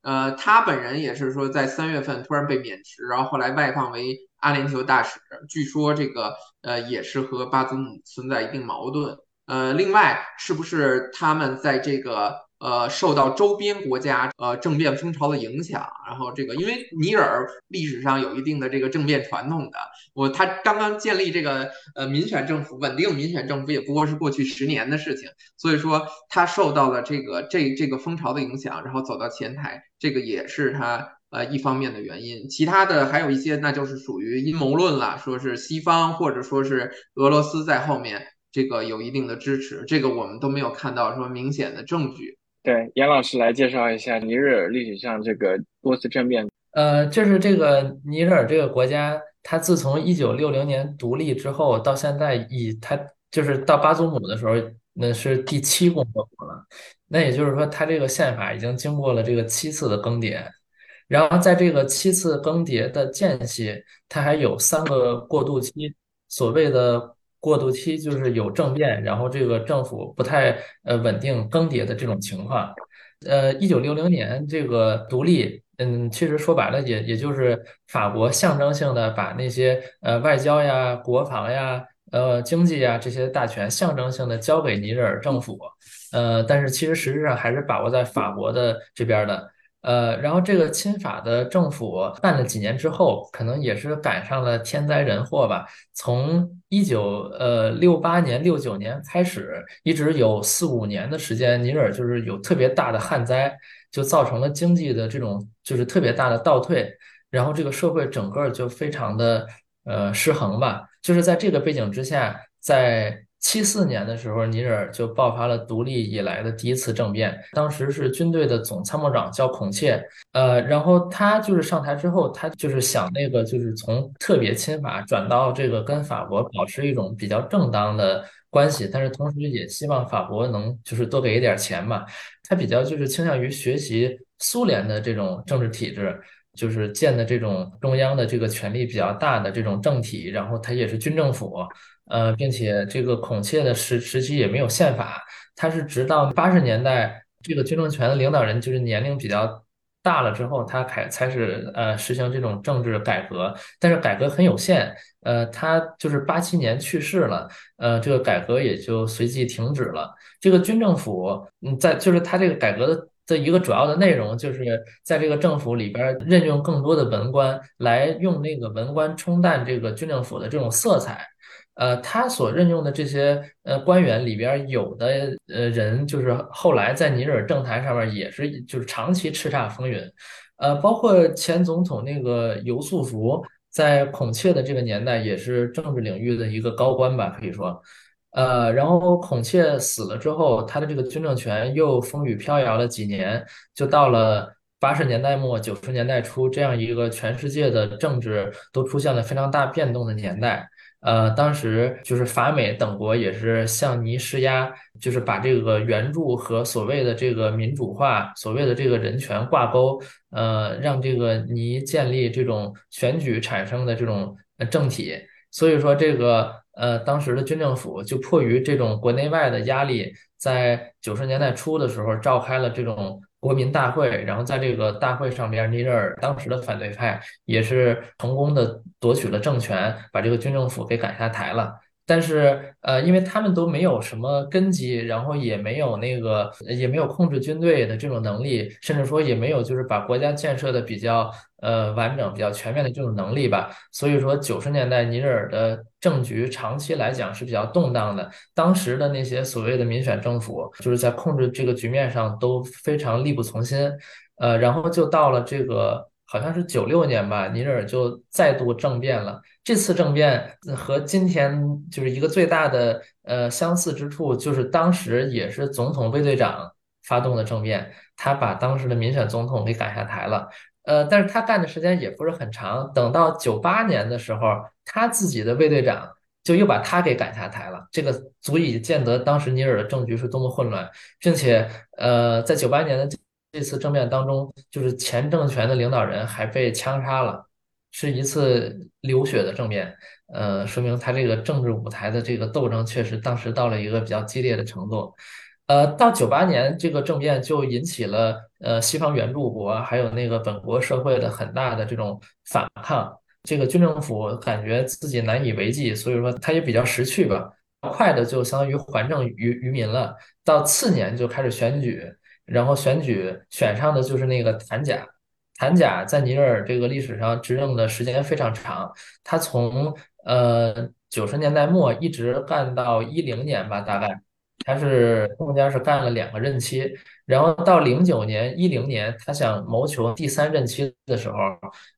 呃，他本人也是说，在三月份突然被免职，然后后来外放为阿联酋大使。据说这个呃也是和巴祖姆存在一定矛盾。呃，另外是不是他们在这个？呃，受到周边国家呃政变风潮的影响，然后这个因为尼尔历史上有一定的这个政变传统的，我他刚刚建立这个呃民选政府，稳定民选政府也不过是过去十年的事情，所以说他受到了这个这这个风潮的影响，然后走到前台，这个也是他呃一方面的原因，其他的还有一些那就是属于阴谋论了，说是西方或者说是俄罗斯在后面这个有一定的支持，这个我们都没有看到说明显的证据。对，严老师来介绍一下尼日尔历史上这个多次政变。呃，就是这个尼日尔这个国家，它自从一九六零年独立之后到现在，以它就是到巴祖姆的时候，那是第七共和国了。那也就是说，它这个宪法已经经过了这个七次的更迭。然后在这个七次更迭的间隙，它还有三个过渡期，所谓的。过渡期就是有政变，然后这个政府不太呃稳定更迭的这种情况。呃，一九六零年这个独立，嗯，其实说白了也也就是法国象征性的把那些呃外交呀、国防呀、呃经济呀这些大权象征性的交给尼日尔政府，呃，但是其实实质上还是把握在法国的这边的。呃，然后这个亲法的政府办了几年之后，可能也是赶上了天灾人祸吧。从一九呃六八年、六九年开始，一直有四五年的时间，尼日尔就是有特别大的旱灾，就造成了经济的这种就是特别大的倒退，然后这个社会整个就非常的呃失衡吧。就是在这个背景之下，在。七四年的时候，尼日尔就爆发了独立以来的第一次政变。当时是军队的总参谋长叫孔切，呃，然后他就是上台之后，他就是想那个就是从特别亲法转到这个跟法国保持一种比较正当的关系，但是同时也希望法国能就是多给一点钱嘛。他比较就是倾向于学习苏联的这种政治体制，就是建的这种中央的这个权力比较大的这种政体，然后他也是军政府。呃，并且这个孔雀的时时期也没有宪法，他是直到八十年代，这个军政权的领导人就是年龄比较大了之后，他开才始呃实行这种政治改革，但是改革很有限，呃，他就是八七年去世了，呃，这个改革也就随即停止了。这个军政府，嗯，在就是他这个改革的的一个主要的内容，就是在这个政府里边任用更多的文官，来用那个文官冲淡这个军政府的这种色彩。呃，他所任用的这些呃官员里边有的呃人，就是后来在尼日尔政坛上面也是就是长期叱咤风云，呃，包括前总统那个尤素福，在孔雀的这个年代也是政治领域的一个高官吧，可以说，呃，然后孔雀死了之后，他的这个军政权又风雨飘摇了几年，就到了八十年代末九十年代初这样一个全世界的政治都出现了非常大变动的年代。呃，当时就是法美等国也是向尼施压，就是把这个援助和所谓的这个民主化、所谓的这个人权挂钩，呃，让这个尼建立这种选举产生的这种政体。所以说，这个呃，当时的军政府就迫于这种国内外的压力，在九十年代初的时候召开了这种。国民大会，然后在这个大会上边，尼日尔当时的反对派也是成功的夺取了政权，把这个军政府给赶下台了。但是，呃，因为他们都没有什么根基，然后也没有那个，也没有控制军队的这种能力，甚至说也没有就是把国家建设的比较呃完整、比较全面的这种能力吧。所以说，九十年代尼日尔的政局长期来讲是比较动荡的。当时的那些所谓的民选政府，就是在控制这个局面上都非常力不从心。呃，然后就到了这个。好像是九六年吧，尼日尔就再度政变了。这次政变和今天就是一个最大的呃相似之处，就是当时也是总统卫队长发动的政变，他把当时的民选总统给赶下台了。呃，但是他干的时间也不是很长，等到九八年的时候，他自己的卫队长就又把他给赶下台了。这个足以见得当时尼尔的政局是多么混乱，并且呃，在九八年的。这次政变当中，就是前政权的领导人还被枪杀了，是一次流血的政变。呃，说明他这个政治舞台的这个斗争确实当时到了一个比较激烈的程度。呃，到九八年这个政变就引起了呃西方援助国还有那个本国社会的很大的这种反抗。这个军政府感觉自己难以为继，所以说他也比较识趣吧，快的就相当于还政于于民了。到次年就开始选举。然后选举选上的就是那个谭甲，谭甲在尼日尔这个历史上执政的时间非常长，他从呃九十年代末一直干到一零年吧，大概他是中间是干了两个任期，然后到零九年一零年，他想谋求第三任期的时候，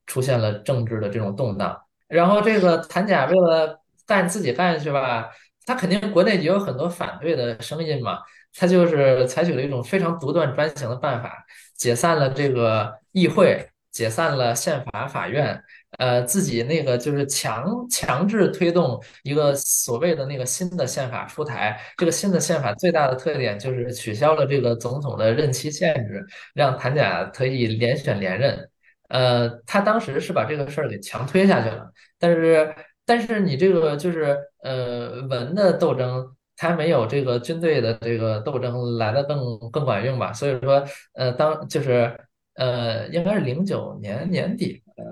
出现了政治的这种动荡，然后这个谭甲为了干自己干下去吧，他肯定国内也有很多反对的声音嘛。他就是采取了一种非常独断专行的办法，解散了这个议会，解散了宪法法院，呃，自己那个就是强强制推动一个所谓的那个新的宪法出台。这个新的宪法最大的特点就是取消了这个总统的任期限制，让谭甲可以连选连任。呃，他当时是把这个事儿给强推下去了，但是但是你这个就是呃文的斗争。他没有这个军队的这个斗争来的更更管用吧？所以说，呃，当就是呃，应该是零九年年底，呃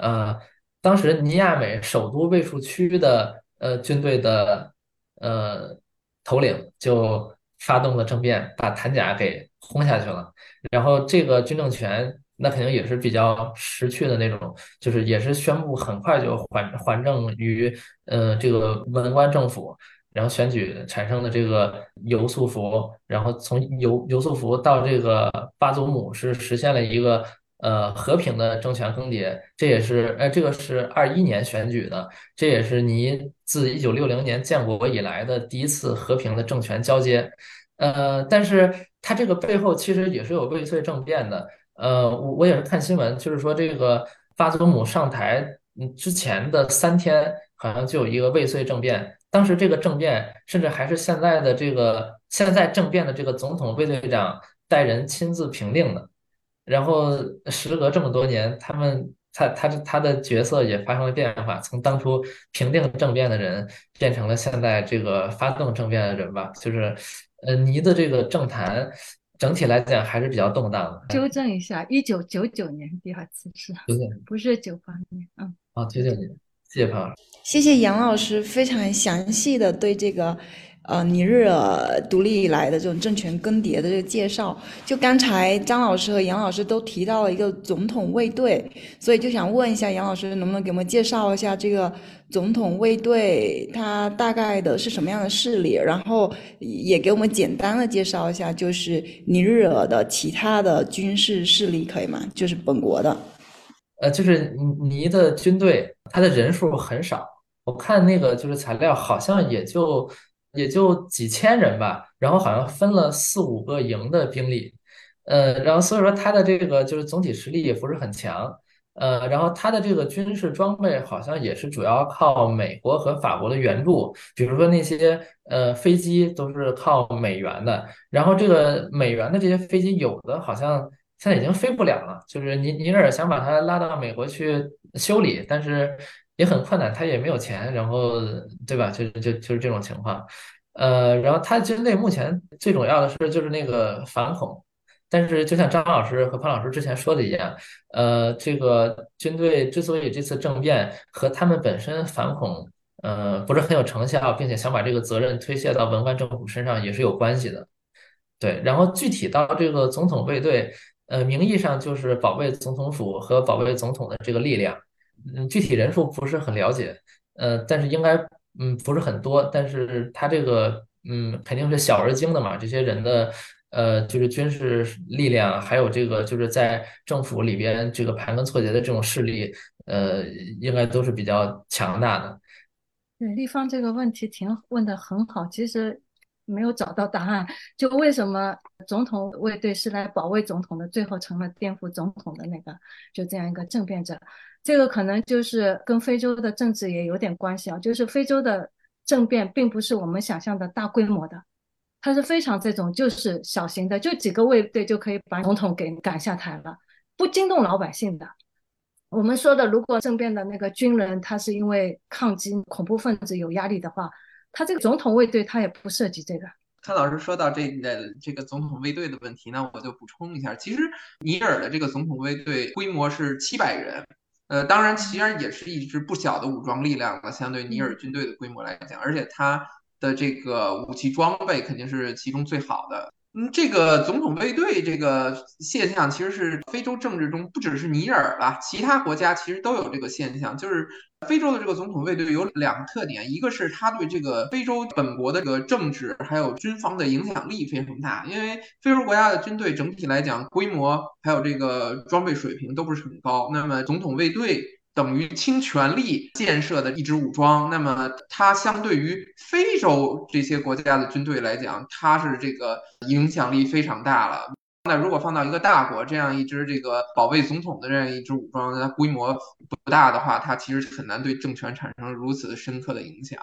呃，当时尼亚美首都卫戍区的呃军队的呃头领就发动了政变，把谭甲给轰下去了。然后这个军政权那肯定也是比较识趣的那种，就是也是宣布很快就还还政于呃这个文官政府。然后选举产生的这个尤素福，然后从尤尤素福到这个巴祖姆是实现了一个呃和平的政权更迭，这也是呃这个是二一年选举的，这也是尼自一九六零年建国以来的第一次和平的政权交接，呃，但是它这个背后其实也是有未遂政变的，呃，我我也是看新闻，就是说这个巴祖姆上台嗯之前的三天，好像就有一个未遂政变。当时这个政变，甚至还是现在的这个现在政变的这个总统卫队长带人亲自平定的。然后时隔这么多年，他们他他他的角色也发生了变化，从当初平定政变的人变成了现在这个发动政变的人吧。就是，呃，尼的这个政坛整体来讲还是比较动荡的。纠正一下，一九九九年第二次是，不是九八年？嗯，啊，九九年，谢谢潘老师。谢谢杨老师非常详细的对这个，呃，尼日尔独立以来的这种政权更迭的这个介绍。就刚才张老师和杨老师都提到了一个总统卫队，所以就想问一下杨老师，能不能给我们介绍一下这个总统卫队，它大概的是什么样的势力？然后也给我们简单的介绍一下，就是尼日尔的其他的军事势力，可以吗？就是本国的。呃，就是尼的军队，他的人数很少。我看那个就是材料，好像也就也就几千人吧。然后好像分了四五个营的兵力，呃，然后所以说他的这个就是总体实力也不是很强。呃，然后它的这个军事装备好像也是主要靠美国和法国的援助，比如说那些呃飞机都是靠美元的，然后这个美元的这些飞机有的好像现在已经飞不了了，就是尼尼日尔想把它拉到美国去修理，但是也很困难，他也没有钱，然后对吧？就就就是这种情况，呃，然后他军队目前最主要的是就是那个反恐。但是，就像张老师和潘老师之前说的一样，呃，这个军队之所以这次政变和他们本身反恐，呃，不是很有成效，并且想把这个责任推卸到文官政府身上，也是有关系的。对，然后具体到这个总统卫队，呃，名义上就是保卫总统府和保卫总统的这个力量，嗯，具体人数不是很了解，呃，但是应该，嗯，不是很多，但是他这个，嗯，肯定是小而精的嘛，这些人的。呃，就是军事力量，还有这个就是在政府里边这个盘根错节的这种势力，呃，应该都是比较强大的。对，立方这个问题挺问的很好，其实没有找到答案。就为什么总统卫队是来保卫总统的，最后成了颠覆总统的那个，就这样一个政变者？这个可能就是跟非洲的政治也有点关系啊。就是非洲的政变并不是我们想象的大规模的。它是非常这种，就是小型的，就几个卫队就可以把总统给赶下台了，不惊动老百姓的。我们说的，如果政变的那个军人他是因为抗击恐怖分子有压力的话，他这个总统卫队他也不涉及这个。看老师说到这个这个总统卫队的问题，那我就补充一下，其实尼尔的这个总统卫队规模是七百人，呃，当然其实也是一支不小的武装力量了，相对尼尔军队的规模来讲，而且他。的这个武器装备肯定是其中最好的。嗯，这个总统卫队这个现象，其实是非洲政治中不只是尼尔吧，其他国家其实都有这个现象。就是非洲的这个总统卫队有两个特点，一个是他对这个非洲本国的这个政治还有军方的影响力非常大，因为非洲国家的军队整体来讲规模还有这个装备水平都不是很高，那么总统卫队。等于倾全力建设的一支武装，那么它相对于非洲这些国家的军队来讲，它是这个影响力非常大了。那如果放到一个大国，这样一支这个保卫总统的这样一支武装，它规模不大的话，它其实很难对政权产生如此深刻的影响。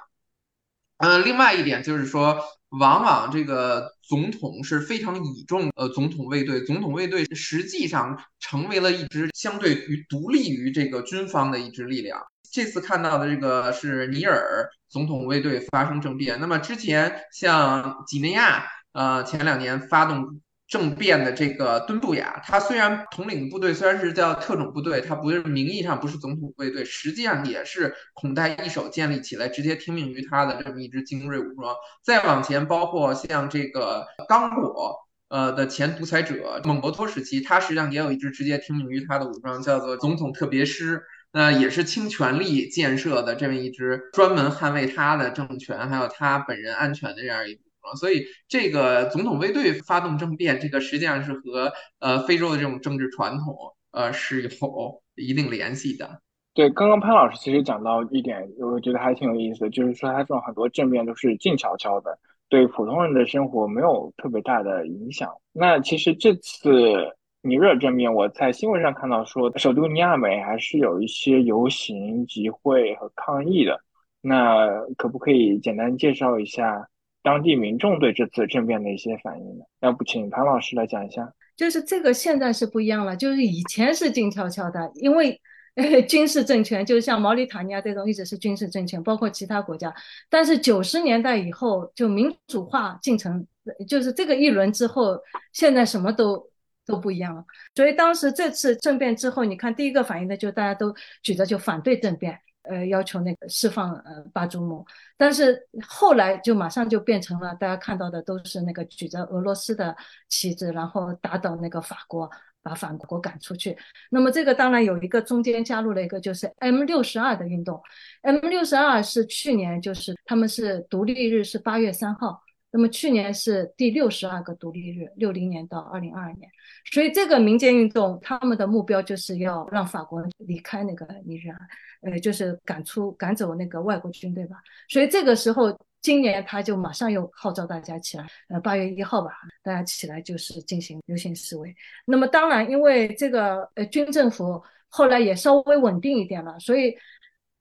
嗯，另外一点就是说。往往这个总统是非常倚重呃总统卫队，总统卫队实际上成为了一支相对于独立于这个军方的一支力量。这次看到的这个是尼尔总统卫队发生政变，那么之前像几内亚呃前两年发动。政变的这个敦布雅，他虽然统领的部队虽然是叫特种部队，他不是名义上不是总统卫队，实际上也是孔代一手建立起来，直接听命于他的这么一支精锐武装。再往前，包括像这个刚果，呃的前独裁者蒙博托时期，他实际上也有一支直接听命于他的武装，叫做总统特别师，那也是倾全力建设的这么一支专门捍卫他的政权还有他本人安全的这样一。所以，这个总统卫队发动政变，这个实际上是和呃非洲的这种政治传统呃是有一定联系的。对，刚刚潘老师其实讲到一点，我觉得还挺有意思，就是说他这种很多政变都是静悄悄的，对普通人的生活没有特别大的影响。那其实这次尼日尔政变，我在新闻上看到说，首都尼亚美还是有一些游行、集会和抗议的。那可不可以简单介绍一下？当地民众对这次政变的一些反应呢？要不请潘老师来讲一下？就是这个现在是不一样了，就是以前是静悄悄的，因为 军事政权，就是像毛里塔尼亚这种一直是军事政权，包括其他国家。但是九十年代以后就民主化进程，就是这个一轮之后，现在什么都都不一样了。所以当时这次政变之后，你看第一个反应的就大家都举着就反对政变。呃，要求那个释放呃巴祖姆，但是后来就马上就变成了大家看到的都是那个举着俄罗斯的旗帜，然后打倒那个法国，把法国赶出去。那么这个当然有一个中间加入了一个就是 M 六十二的运动，M 六十二是去年就是他们是独立日是八月三号。那么去年是第六十二个独立日，六零年到二零二二年，所以这个民间运动他们的目标就是要让法国离开那个尼日尔，呃，就是赶出赶走那个外国军队吧。所以这个时候，今年他就马上又号召大家起来，呃，八月一号吧，大家起来就是进行游行示威。那么当然，因为这个呃军政府后来也稍微稳定一点了。所以，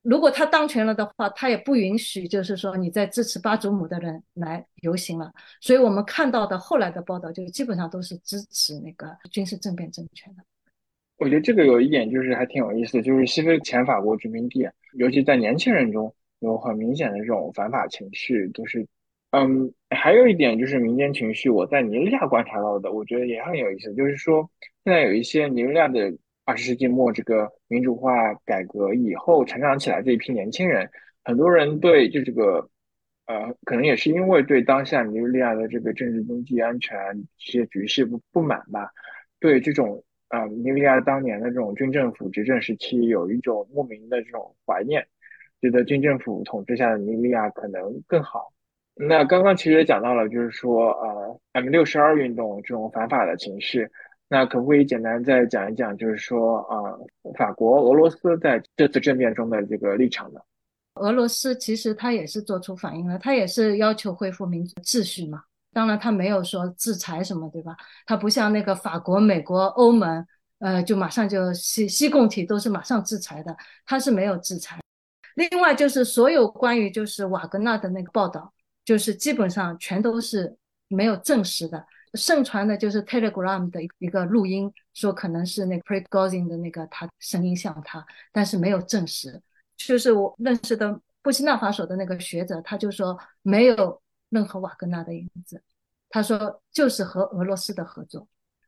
如果他当权了的话，他也不允许，就是说你在支持巴祖姆的人来游行了。所以我们看到的后来的报道，就基本上都是支持那个军事政变政权的。我觉得这个有一点就是还挺有意思，就是西非前法国殖民地，尤其在年轻人中有很明显的这种反法情绪，都是，嗯，还有一点就是民间情绪，我在尼日利亚观察到的，我觉得也很有意思，就是说现在有一些尼日利亚的二十世纪末这个民主化改革以后成长起来这一批年轻人，很多人对就这个，呃，可能也是因为对当下尼日利亚的这个政治、经济、安全这些局势不不满吧，对这种。啊，尼日利亚当年的这种军政府执政时期，有一种莫名的这种怀念，觉得军政府统治下的尼日利亚可能更好。那刚刚其实也讲到了，就是说，呃，M 六十二运动这种反法的情绪，那可不可以简单再讲一讲，就是说，啊，法国、俄罗斯在这次政变中的这个立场呢？俄罗斯其实他也是做出反应了，他也是要求恢复民主秩序嘛。当然，他没有说制裁什么，对吧？他不像那个法国、美国、欧盟，呃，就马上就西西共体都是马上制裁的，他是没有制裁。另外就是所有关于就是瓦格纳的那个报道，就是基本上全都是没有证实的，盛传的就是 Telegram 的一个录音，说可能是那个 Prigozhin 的那个他声音像他，但是没有证实。就是我认识的布基纳法索的那个学者，他就说没有。任何瓦格纳的影子，他说就是和俄罗斯的合作，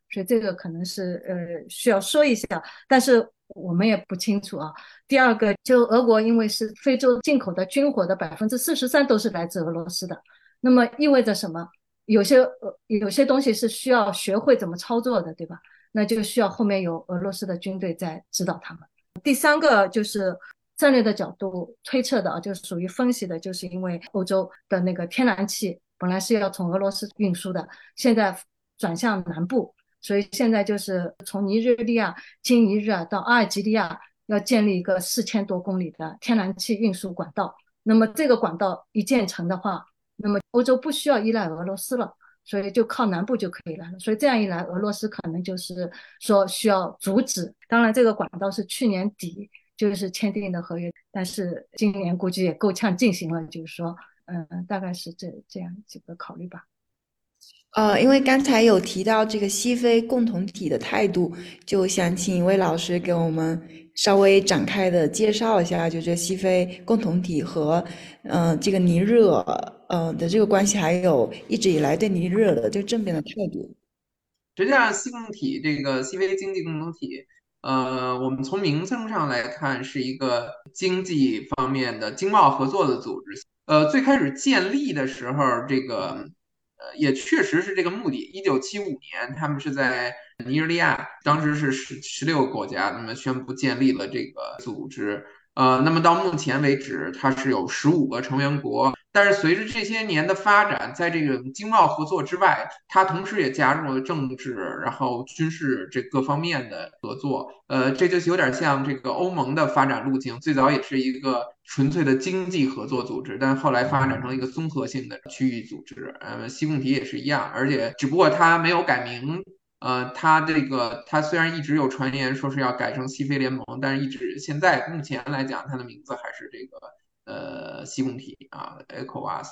所以这个可能是呃需要说一下，但是我们也不清楚啊。第二个，就俄国因为是非洲进口的军火的百分之四十三都是来自俄罗斯的，那么意味着什么？有些呃有些东西是需要学会怎么操作的，对吧？那就需要后面有俄罗斯的军队在指导他们。第三个就是。战略的角度推测的啊，就是属于分析的，就是因为欧洲的那个天然气本来是要从俄罗斯运输的，现在转向南部，所以现在就是从尼日利亚经尼日尔到阿尔及利亚要建立一个四千多公里的天然气运输管道。那么这个管道一建成的话，那么欧洲不需要依赖俄罗斯了，所以就靠南部就可以了。所以这样一来，俄罗斯可能就是说需要阻止。当然，这个管道是去年底。就是签订的合约，但是今年估计也够呛进行了。就是说，嗯，大概是这这样几个考虑吧。呃，因为刚才有提到这个西非共同体的态度，就想请一位老师给我们稍微展开的介绍一下，就这西非共同体和嗯这个尼日尔嗯的这个关系，还有一直以来对尼日尔的这个政变的态度。实际上，西共体这个西非经济共同体。呃，我们从名称上来看，是一个经济方面的经贸合作的组织。呃，最开始建立的时候，这个呃也确实是这个目的。一九七五年，他们是在尼日利亚，当时是十十六个国家，那么宣布建立了这个组织。呃，那么到目前为止，它是有十五个成员国。但是随着这些年的发展，在这个经贸合作之外，它同时也加入了政治、然后军事这各方面的合作。呃，这就有点像这个欧盟的发展路径，最早也是一个纯粹的经济合作组织，但后来发展成一个综合性的区域组织。呃，西共体也是一样，而且只不过它没有改名。呃，它这个它虽然一直有传言说是要改成西非联盟，但是一直现在目前来讲，它的名字还是这个呃西共体啊，ECOWAS。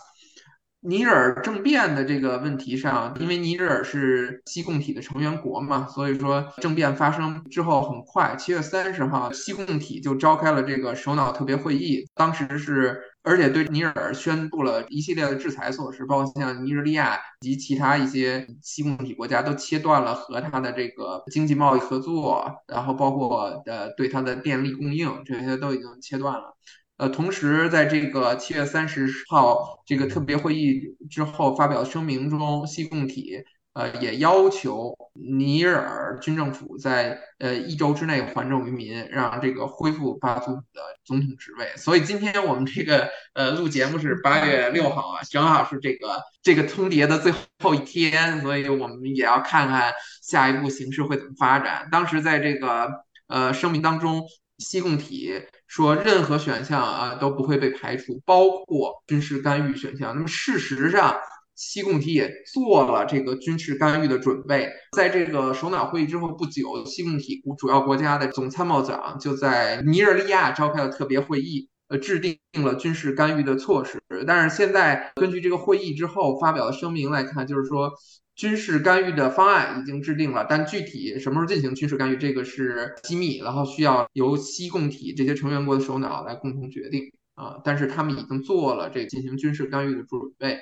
尼日尔政变的这个问题上，因为尼日尔是西共体的成员国嘛，所以说政变发生之后很快，七月三十号，西共体就召开了这个首脑特别会议。当时是，而且对尼日尔宣布了一系列的制裁措施，包括像尼日利亚及其他一些西共体国家都切断了和它的这个经济贸易合作，然后包括呃对它的电力供应，这些都已经切断了。呃，同时，在这个七月三十号这个特别会议之后发表声明中，西共体呃也要求尼日尔军政府在呃一周之内还政于民，让这个恢复巴祖姆的总统职位。所以今天我们这个呃录节目是八月六号啊，正好是这个这个通牒的最后一天，所以我们也要看看下一步形势会怎么发展。当时在这个呃声明当中，西共体。说任何选项啊都不会被排除，包括军事干预选项。那么事实上，西共体也做了这个军事干预的准备。在这个首脑会议之后不久，西共体主要国家的总参谋长就在尼日利亚召开了特别会议，呃，制定了军事干预的措施。但是现在根据这个会议之后发表的声明来看，就是说。军事干预的方案已经制定了，但具体什么时候进行军事干预，这个是机密，然后需要由西共体这些成员国的首脑来共同决定啊。但是他们已经做了这进行军事干预的准备，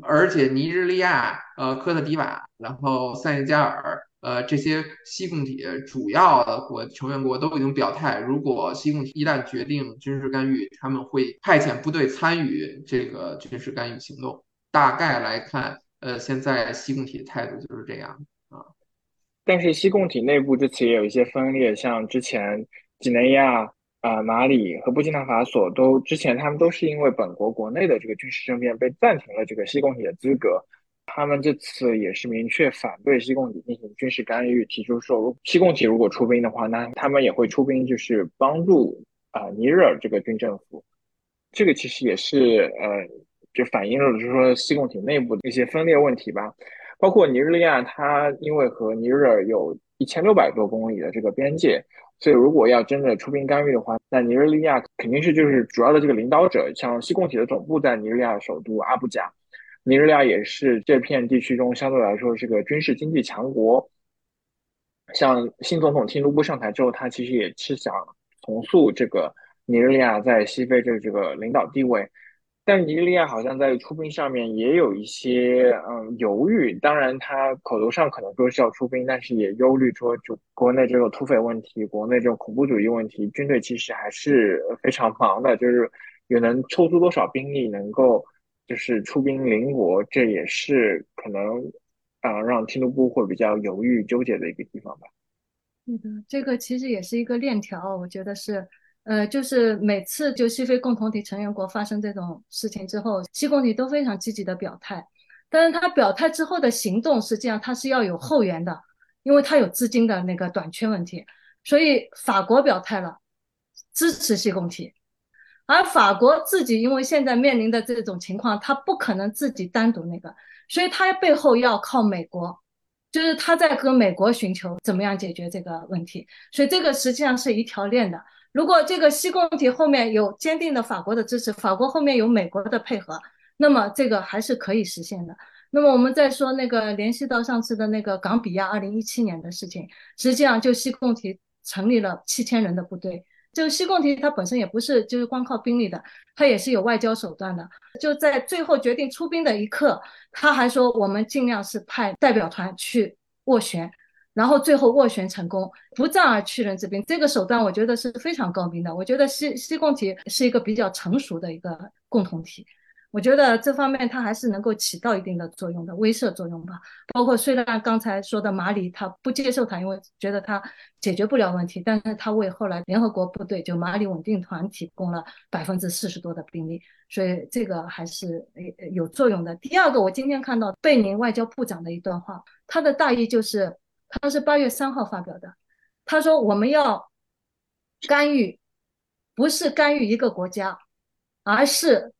而且尼日利亚、呃科特迪瓦、然后塞内加尔、呃这些西共体主要的国成员国都已经表态，如果西共体一旦决定军事干预，他们会派遣部队参与这个军事干预行动。大概来看。呃，现在西共体的态度就是这样啊，但是西共体内部这次也有一些分裂，像之前几内亚、啊马里和布基纳法索都之前他们都是因为本国国内的这个军事政变被暂停了这个西共体的资格，他们这次也是明确反对西共体进行军事干预，提出说西共体如果出兵的话，那他们也会出兵，就是帮助啊尼日尔这个军政府，这个其实也是呃。就反映了就是说西共体内部的一些分裂问题吧，包括尼日利亚，它因为和尼日尔有一千六百多公里的这个边界，所以如果要真的出兵干预的话，那尼日利亚肯定是就是主要的这个领导者，像西共体的总部在尼日利亚首都阿布贾，尼日利亚也是这片地区中相对来说是个军事经济强国，像新总统蒂努布上台之后，他其实也是想重塑这个尼日利亚在西非这这个领导地位。但尼日利亚好像在出兵上面也有一些嗯犹豫，当然他口头上可能说是要出兵，但是也忧虑说就国内这种土匪问题、国内这种恐怖主义问题，军队其实还是非常忙的，就是也能抽出多少兵力能够就是出兵邻国，这也是可能啊让听努布会比较犹豫纠结的一个地方吧。对的，这个其实也是一个链条，我觉得是。呃，就是每次就西非共同体成员国发生这种事情之后，西共体都非常积极的表态，但是他表态之后的行动，实际上他是要有后援的，因为他有资金的那个短缺问题，所以法国表态了，支持西共体，而法国自己因为现在面临的这种情况，他不可能自己单独那个，所以他背后要靠美国，就是他在和美国寻求怎么样解决这个问题，所以这个实际上是一条链的。如果这个西共体后面有坚定的法国的支持，法国后面有美国的配合，那么这个还是可以实现的。那么我们再说那个联系到上次的那个冈比亚二零一七年的事情，实际上就西共体成立了七千人的部队。就西共体它本身也不是就是光靠兵力的，它也是有外交手段的。就在最后决定出兵的一刻，他还说我们尽量是派代表团去斡旋。然后最后斡旋成功，不战而屈人之兵，这个手段我觉得是非常高明的。我觉得西西共体是一个比较成熟的一个共同体，我觉得这方面它还是能够起到一定的作用的威慑作用吧。包括虽然刚才说的马里他不接受他，因为觉得他解决不了问题，但是他为后来联合国部队就马里稳定团提供了百分之四十多的兵力，所以这个还是有作用的。第二个，我今天看到贝宁外交部长的一段话，他的大意就是。他是八月三号发表的，他说我们要干预，不是干预一个国家，而是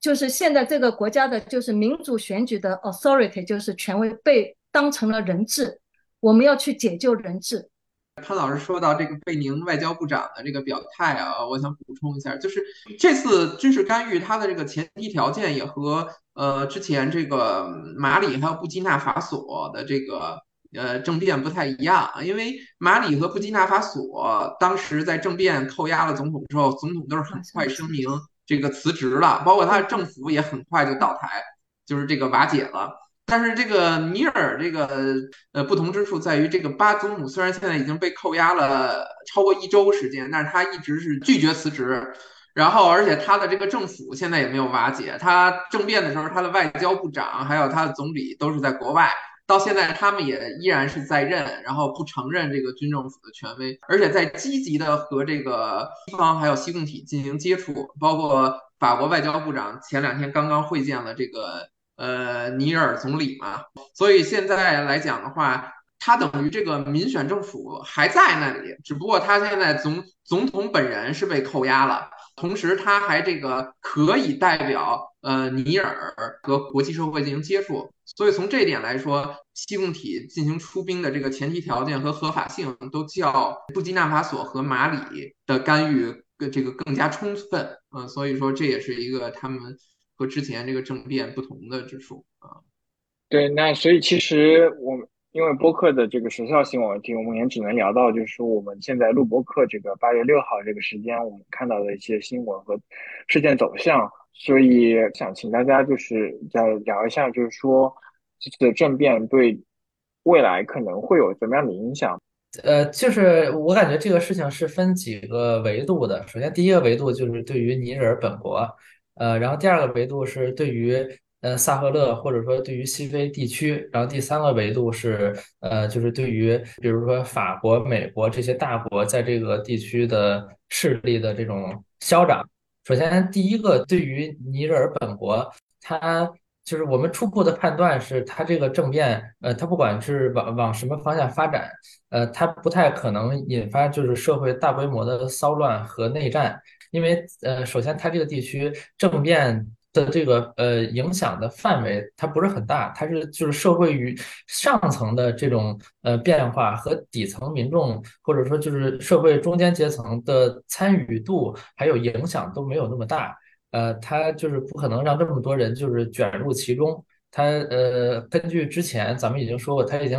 就是现在这个国家的就是民主选举的 authority 就是权威被当成了人质，我们要去解救人质。潘老师说到这个贝宁外交部长的这个表态啊，我想补充一下，就是这次军事干预它的这个前提条件也和呃之前这个马里还有布基纳法索的这个。呃，政变不太一样，因为马里和布基纳法索当时在政变扣押了总统之后，总统都是很快声明这个辞职了，包括他的政府也很快就倒台，就是这个瓦解了。但是这个尼尔这个呃不同之处在于，这个巴祖姆虽然现在已经被扣押了超过一周时间，但是他一直是拒绝辞职，然后而且他的这个政府现在也没有瓦解，他政变的时候他的外交部长还有他的总理都是在国外。到现在，他们也依然是在任，然后不承认这个军政府的权威，而且在积极的和这个西方还有西共体进行接触，包括法国外交部长前两天刚刚会见了这个呃尼尔总理嘛，所以现在来讲的话，他等于这个民选政府还在那里，只不过他现在总总统本人是被扣押了，同时他还这个可以代表呃尼尔和国际社会进行接触。所以从这一点来说，西共体进行出兵的这个前提条件和合法性都较布基纳法索和马里的干预更这个更加充分。嗯，所以说这也是一个他们和之前这个政变不同的之处啊。对，那所以其实我们因为播客的这个时效性问题，我们也只能聊到，就是说我们现在录播客这个八月六号这个时间，我们看到的一些新闻和事件走向。所以想请大家就是再聊一下，就是说这次政变对未来可能会有怎么样的影响？呃，就是我感觉这个事情是分几个维度的。首先，第一个维度就是对于尼日尔本国，呃，然后第二个维度是对于呃萨赫勒或者说对于西非地区，然后第三个维度是呃就是对于比如说法国、美国这些大国在这个地区的势力的这种消长。首先，第一个对于尼日尔本国，它就是我们初步的判断是，它这个政变，呃，它不管是往往什么方向发展，呃，它不太可能引发就是社会大规模的骚乱和内战，因为呃，首先它这个地区政变。的这个呃影响的范围它不是很大，它是就是社会与上层的这种呃变化和底层民众或者说就是社会中间阶层的参与度还有影响都没有那么大，呃，它就是不可能让这么多人就是卷入其中。它呃根据之前咱们已经说过，它已经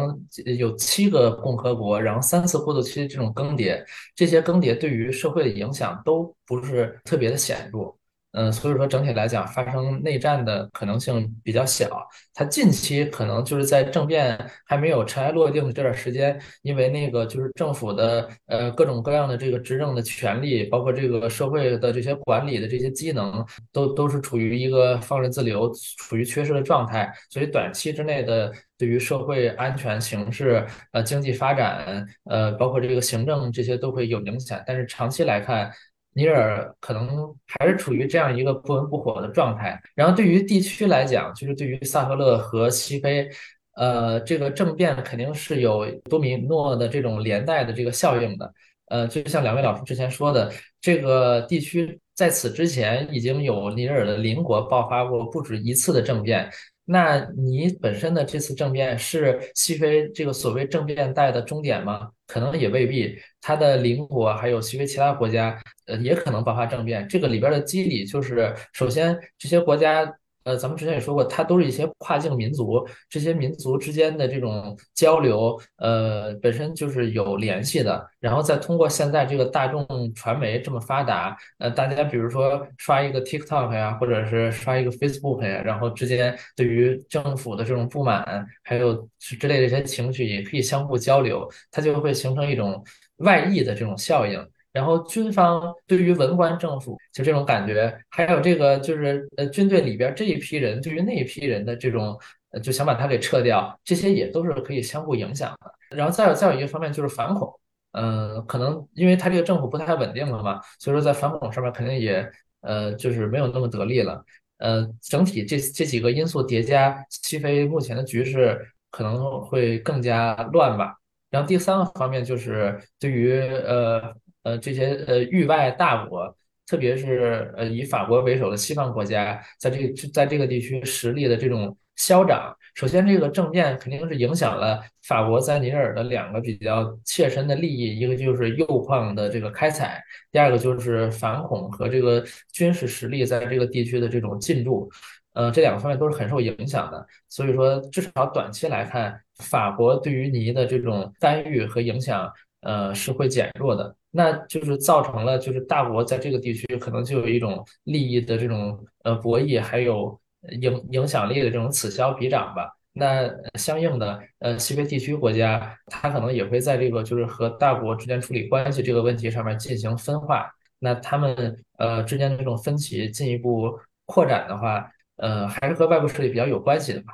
有七个共和国，然后三次过渡期这种更迭，这些更迭对于社会的影响都不是特别的显著。嗯，所以说整体来讲，发生内战的可能性比较小。它近期可能就是在政变还没有尘埃落定的这段时间，因为那个就是政府的呃各种各样的这个执政的权利，包括这个社会的这些管理的这些机能，都都是处于一个放任自流、处于缺失的状态。所以短期之内的对于社会安全形势、呃经济发展、呃包括这个行政这些都会有影响。但是长期来看，尼尔可能还是处于这样一个不温不火的状态。然后对于地区来讲，就是对于萨赫勒和西非，呃，这个政变肯定是有多米诺的这种连带的这个效应的。呃，就像两位老师之前说的，这个地区在此之前已经有尼日尔的邻国爆发过不止一次的政变。那你本身的这次政变是西非这个所谓政变带的终点吗？可能也未必。它的邻国还有西非其他国家，呃，也可能爆发政变。这个里边的机理就是，首先这些国家。呃，咱们之前也说过，它都是一些跨境民族，这些民族之间的这种交流，呃，本身就是有联系的。然后再通过现在这个大众传媒这么发达，呃，大家比如说刷一个 TikTok 呀，或者是刷一个 Facebook 呀，然后之间对于政府的这种不满，还有之类的一些情绪，也可以相互交流，它就会形成一种外溢的这种效应。然后军方对于文官政府就这种感觉，还有这个就是呃军队里边这一批人对于那一批人的这种呃就想把他给撤掉，这些也都是可以相互影响的。然后再有再有一个方面就是反恐，嗯，可能因为他这个政府不太稳定了嘛，所以说在反恐上面肯定也呃就是没有那么得力了。呃，整体这这几个因素叠加，西非目前的局势可能会更加乱吧。然后第三个方面就是对于呃。呃，这些呃域外大国，特别是呃以法国为首的西方国家，在这在这个地区实力的这种消长。首先，这个政变肯定是影响了法国在尼日尔的两个比较切身的利益，一个就是铀矿的这个开采，第二个就是反恐和这个军事实力在这个地区的这种进驻。呃，这两个方面都是很受影响的。所以说，至少短期来看，法国对于尼的这种干预和影响，呃，是会减弱的。那就是造成了，就是大国在这个地区可能就有一种利益的这种呃博弈，还有影影响力的这种此消彼长吧。那相应的，呃，西非地区国家，它可能也会在这个就是和大国之间处理关系这个问题上面进行分化。那他们呃之间的这种分歧进一步扩展的话，呃，还是和外部势力比较有关系的吧。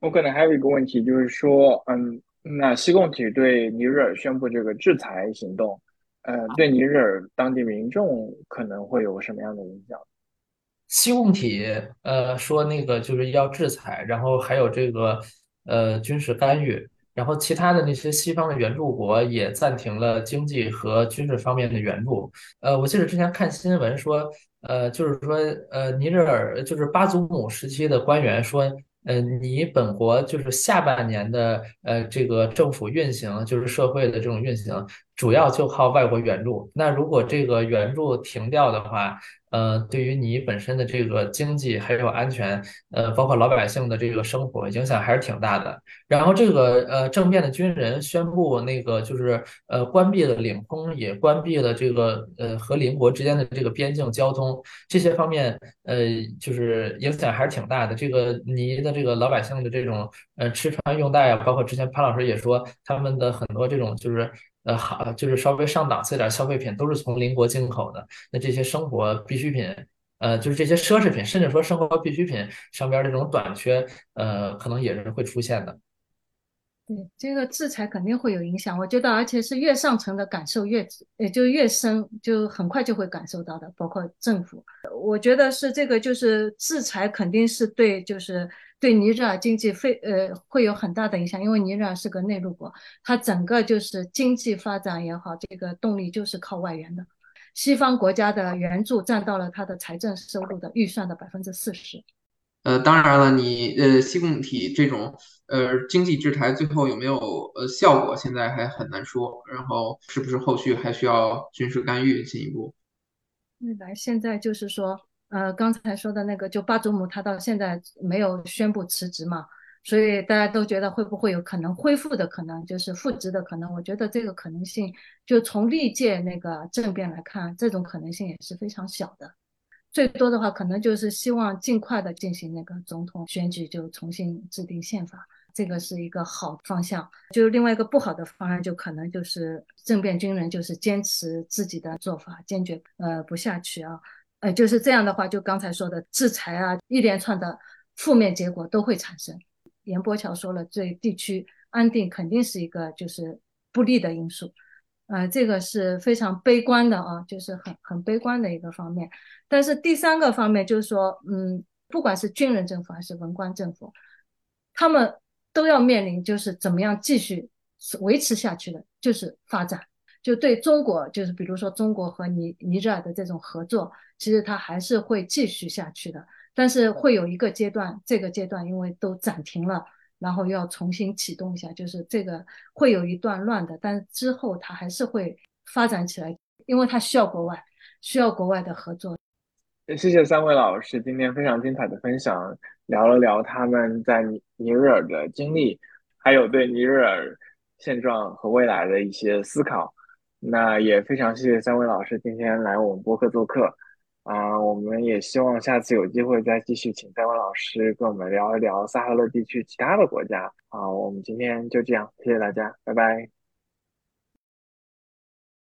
我可能还有一个问题，就是说，嗯，那西共体对尼日尔宣布这个制裁行动。呃，对尼日尔当地民众可能会有什么样的影响？西共体呃说那个就是要制裁，然后还有这个呃军事干预，然后其他的那些西方的援助国也暂停了经济和军事方面的援助。呃，我记得之前看新闻说，呃，就是说，呃，尼日尔就是巴祖姆时期的官员说。嗯，你本国就是下半年的呃这个政府运行，就是社会的这种运行，主要就靠外国援助。那如果这个援助停掉的话，呃，对于你本身的这个经济还有安全，呃，包括老百姓的这个生活影响还是挺大的。然后这个呃政变的军人宣布那个就是呃关闭了领空，也关闭了这个呃和邻国之间的这个边境交通，这些方面呃就是影响还是挺大的。这个尼的这个老百姓的这种呃吃穿用戴啊，包括之前潘老师也说他们的很多这种就是。呃，好，就是稍微上档次点消费品都是从邻国进口的。那这些生活必需品，呃，就是这些奢侈品，甚至说生活必需品上边这种短缺，呃，可能也是会出现的。对，这个制裁肯定会有影响。我觉得，而且是越上层的感受越，也就越深，就很快就会感受到的。包括政府，我觉得是这个，就是制裁肯定是对，就是。对尼日尔经济非呃会有很大的影响，因为尼日尔是个内陆国，它整个就是经济发展也好，这个动力就是靠外援的。西方国家的援助占到了它的财政收入的预算的百分之四十。呃，当然了，你呃西共体这种呃经济制裁最后有没有呃效果，现在还很难说。然后是不是后续还需要军事干预进一步？未来现在就是说。呃，刚才说的那个，就巴祖姆他到现在没有宣布辞职嘛，所以大家都觉得会不会有可能恢复的可能，就是复职的可能。我觉得这个可能性，就从历届那个政变来看，这种可能性也是非常小的。最多的话，可能就是希望尽快的进行那个总统选举，就重新制定宪法，这个是一个好方向。就另外一个不好的方案，就可能就是政变军人就是坚持自己的做法，坚决呃不下去啊。呃，就是这样的话，就刚才说的制裁啊，一连串的负面结果都会产生。严波桥说了，对地区安定肯定是一个就是不利的因素，呃，这个是非常悲观的啊，就是很很悲观的一个方面。但是第三个方面就是说，嗯，不管是军人政府还是文官政府，他们都要面临就是怎么样继续维持下去的，就是发展。就对中国，就是比如说中国和尼尼日尔的这种合作，其实它还是会继续下去的。但是会有一个阶段，这个阶段因为都暂停了，然后要重新启动一下，就是这个会有一段乱的。但之后它还是会发展起来，因为它需要国外，需要国外的合作。谢谢三位老师今天非常精彩的分享，聊了聊他们在尼尼日尔的经历，还有对尼日尔现状和未来的一些思考。那也非常谢谢三位老师今天来我们播客做客，啊，我们也希望下次有机会再继续请戴文老师跟我们聊一聊萨哈勒地区其他的国家。啊，我们今天就这样，谢谢大家，拜拜。